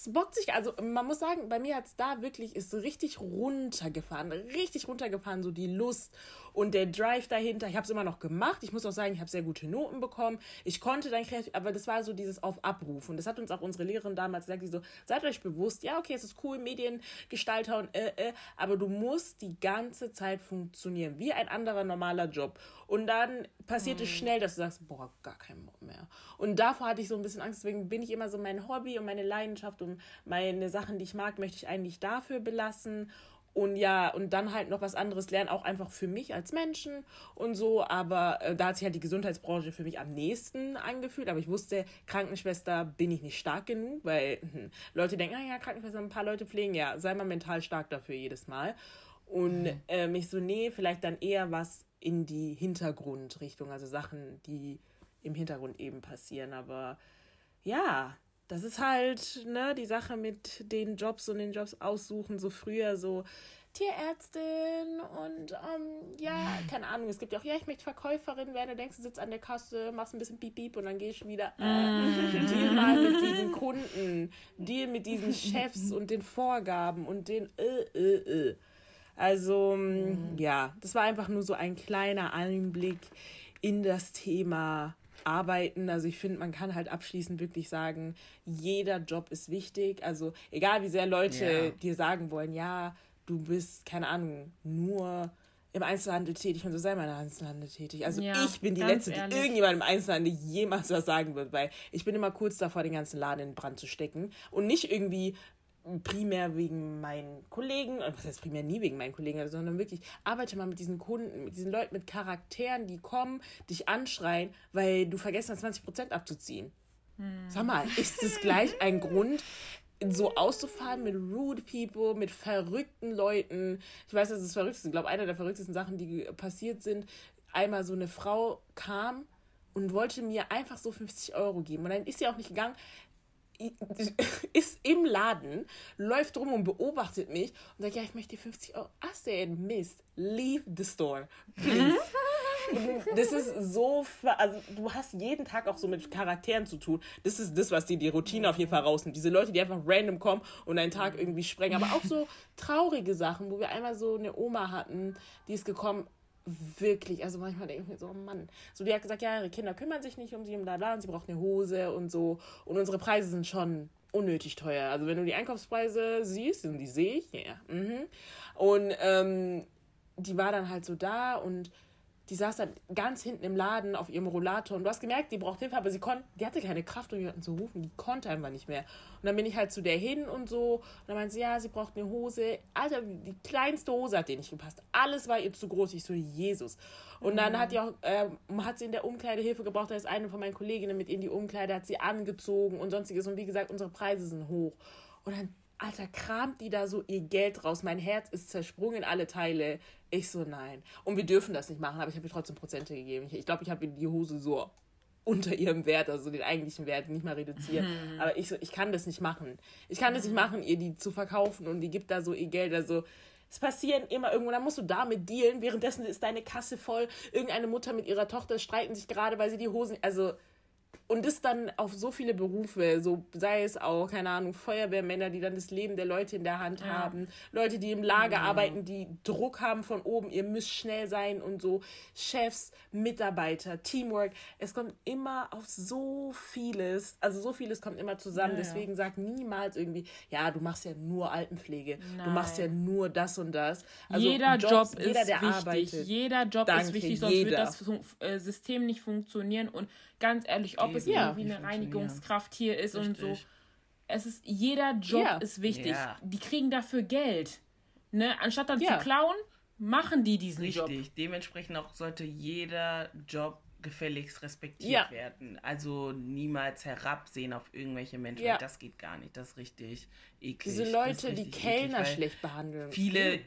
S1: es bockt sich, also man muss sagen, bei mir hat es da wirklich, ist richtig runtergefahren, richtig runtergefahren, so die Lust und der Drive dahinter. Ich habe es immer noch gemacht. Ich muss auch sagen, ich habe sehr gute Noten bekommen. Ich konnte dann kreativ, aber das war so dieses auf Abruf. Und das hat uns auch unsere Lehrerin damals gesagt, die so, seid euch bewusst, ja, okay, es ist cool, Mediengestalter und äh, äh, aber du musst die ganze Zeit funktionieren, wie ein anderer normaler Job. Und dann passiert mhm. es schnell, dass du sagst, boah, gar keinen Bock mehr. Und davor hatte ich so ein bisschen Angst, deswegen bin ich immer so mein Hobby und meine Leidenschaft und meine Sachen, die ich mag, möchte ich eigentlich dafür belassen und ja, und dann halt noch was anderes lernen, auch einfach für mich als Menschen und so. Aber äh, da hat sich halt die Gesundheitsbranche für mich am nächsten angefühlt. Aber ich wusste, Krankenschwester bin ich nicht stark genug, weil hm, Leute denken, ah ja, Krankenschwester, ein paar Leute pflegen, ja, sei mal mental stark dafür jedes Mal. Und mhm. äh, mich so, nee, vielleicht dann eher was in die Hintergrundrichtung, also Sachen, die im Hintergrund eben passieren. Aber ja, das ist halt, ne, die Sache mit den Jobs und den Jobs aussuchen, so früher so Tierärztin und ähm, ja, keine Ahnung, es gibt ja auch, ja, ich möchte Verkäuferin werden, du denkst, du sitzt an der Kasse, machst ein bisschen Piep Piep und dann gehst du wieder, äh, mm. deal mal mit diesen Kunden, deal mit diesen Chefs und den Vorgaben und den äh, äh, äh. Also, mm. ja, das war einfach nur so ein kleiner Einblick in das Thema arbeiten. Also ich finde, man kann halt abschließend wirklich sagen, jeder Job ist wichtig. Also egal wie sehr Leute ja. dir sagen wollen, ja, du bist, keine Ahnung, nur im Einzelhandel tätig und so sei mal im Einzelhandel tätig. Also ja, ich bin die Letzte, ehrlich. die irgendjemand im Einzelhandel jemals was sagen wird, weil ich bin immer kurz davor, den ganzen Laden in Brand zu stecken und nicht irgendwie primär wegen meinen Kollegen, was heißt primär nie wegen meinen Kollegen, sondern wirklich arbeite mal mit diesen Kunden, mit diesen Leuten, mit Charakteren, die kommen, dich anschreien, weil du vergessen hast, 20% abzuziehen. Hm. Sag mal, ist das gleich ein Grund, so auszufahren mit rude people, mit verrückten Leuten? Ich weiß, das ist das Verrückteste. Ich glaube, eine der verrücktesten Sachen, die passiert sind, einmal so eine Frau kam und wollte mir einfach so 50 Euro geben. Und dann ist sie auch nicht gegangen ist im Laden, läuft rum und beobachtet mich und sagt, ja, ich möchte 50 Euro. I said, Miss, leave the store, please. das ist so, also du hast jeden Tag auch so mit Charakteren zu tun. Das ist das, was dir die Routine auf jeden Fall rausnimmt. Diese Leute, die einfach random kommen und einen Tag irgendwie sprengen. Aber auch so traurige Sachen, wo wir einmal so eine Oma hatten, die ist gekommen, wirklich, also manchmal denke ich mir so, oh Mann. So, die hat gesagt, ja, ihre Kinder kümmern sich nicht um sie und bla bla und sie braucht eine Hose und so. Und unsere Preise sind schon unnötig teuer. Also wenn du die Einkaufspreise siehst, und die sehe ich, ja. Mhm. Und ähm, die war dann halt so da und die saß dann ganz hinten im Laden auf ihrem Rollator und du hast gemerkt, die braucht Hilfe, aber sie konnte, die hatte keine Kraft, um jemanden zu rufen, die konnte einfach nicht mehr. Und dann bin ich halt zu der hin und so und dann meinte sie, ja, sie braucht eine Hose. Alter, die kleinste Hose hat dir nicht gepasst. Alles war ihr zu groß. Ich so, Jesus. Und dann hat, die auch, äh, hat sie in der Umkleide Hilfe gebraucht. Da ist eine von meinen Kolleginnen mit in die Umkleide, hat sie angezogen und sonstiges. Und wie gesagt, unsere Preise sind hoch. Und dann Alter, kramt die da so ihr Geld raus? Mein Herz ist zersprungen in alle Teile. Ich so, nein. Und wir dürfen das nicht machen, aber ich habe ihr trotzdem Prozente gegeben. Ich glaube, ich, habe die Hose so unter ihrem Wert, also den eigentlichen Wert, nicht mal reduziert. Mhm. Aber ich so, ich kann das nicht machen. Ich kann mhm. das nicht mhm. machen, ihr die zu verkaufen und die gibt da so ihr Geld. Also es passieren immer irgendwo, dann musst du damit dealen. Währenddessen ist deine Kasse voll. Irgendeine Mutter mit ihrer Tochter streiten sich gerade, weil sie die Hosen. Also und das dann auf so viele Berufe, so sei es auch, keine Ahnung, Feuerwehrmänner, die dann das Leben der Leute in der Hand ja. haben, Leute, die im Lager ja. arbeiten, die Druck haben von oben, ihr müsst schnell sein und so, Chefs, Mitarbeiter, Teamwork. Es kommt immer auf so vieles, also so vieles kommt immer zusammen. Ja, Deswegen sag niemals irgendwie, ja, du machst ja nur Altenpflege, Nein. du machst ja nur das und das.
S2: Also jeder Jobs, Job jeder, ist wichtig. Arbeitet, jeder Job Danke, ist wichtig, sonst jeder. wird das äh, System nicht funktionieren und ganz ehrlich, ob es ja, irgendwie eine Reinigungskraft hier ist Richtig. und so. Es ist, jeder Job ja. ist wichtig. Ja. Die kriegen dafür Geld. Ne? Anstatt dann zu klauen, machen die diesen
S3: Richtig.
S2: Job.
S3: Richtig. Dementsprechend auch sollte jeder Job gefälligst respektiert ja. werden. Also niemals herabsehen auf irgendwelche Menschen. Ja. Das geht gar nicht. Das ist richtig eklig.
S1: Diese Leute, die Kellner eklig, schlecht behandeln.
S3: Viele,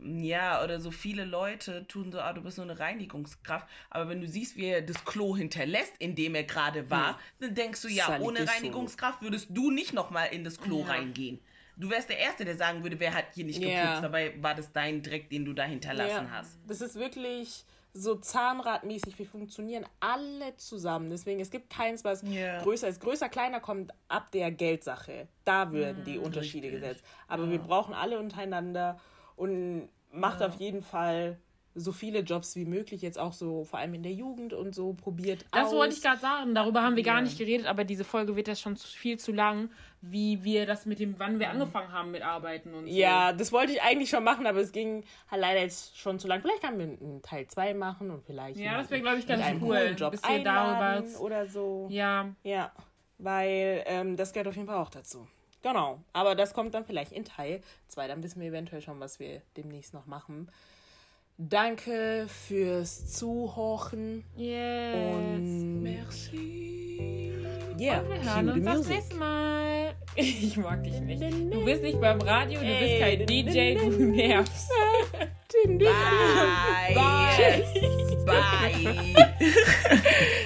S3: ja, oder so viele Leute tun so, ah, du bist nur eine Reinigungskraft. Aber wenn du siehst, wie er das Klo hinterlässt, in dem er gerade war, hm. dann denkst du, ja, ohne Reinigungskraft würdest du nicht nochmal in das Klo ja. reingehen. Du wärst der Erste, der sagen würde, wer hat hier nicht geputzt. Ja. Dabei war das dein Dreck, den du da hinterlassen ja. hast.
S1: Das ist wirklich so zahnradmäßig. Wir funktionieren alle zusammen. Deswegen, es gibt keins, was
S3: Ja.
S1: größer ist. Größer, kleiner kommt ab der Geldsache. Da würden die Unterschiede
S3: richtig.
S1: gesetzt. Aber wir brauchen alle untereinander und macht auf jeden Fall so viele Jobs wie möglich, jetzt auch so vor allem in der Jugend und so probiert
S2: Das
S1: aus.
S2: wollte ich gerade sagen. Darüber haben wir gar
S3: Ja.
S2: nicht geredet, aber diese Folge wird jetzt schon viel zu lang, wie wir das mit dem, wann wir angefangen haben mit Arbeiten und so.
S1: Ja, das wollte ich eigentlich schon machen, aber es ging halt leider jetzt schon zu lang. Vielleicht können wir einen Teil 2 machen und vielleicht.
S2: Ja, das wäre, glaube ich, ganz cool,
S1: Job
S2: bis wir darüber
S1: oder so.
S2: Ja,
S1: Ja, weil ähm, das gehört auf jeden Fall auch dazu. Genau, aber das kommt dann vielleicht in Teil 2. Dann wissen wir eventuell schon, was wir demnächst noch machen. Danke fürs Zuhören
S2: yes.
S1: und
S3: Merci.
S1: yeah,
S2: wir hören uns das nächste Mal. Ich mag dich nicht. Du bist nicht beim Radio, du bist kein DJ, du nervst.
S3: Bye.
S1: Bye.
S3: Bye.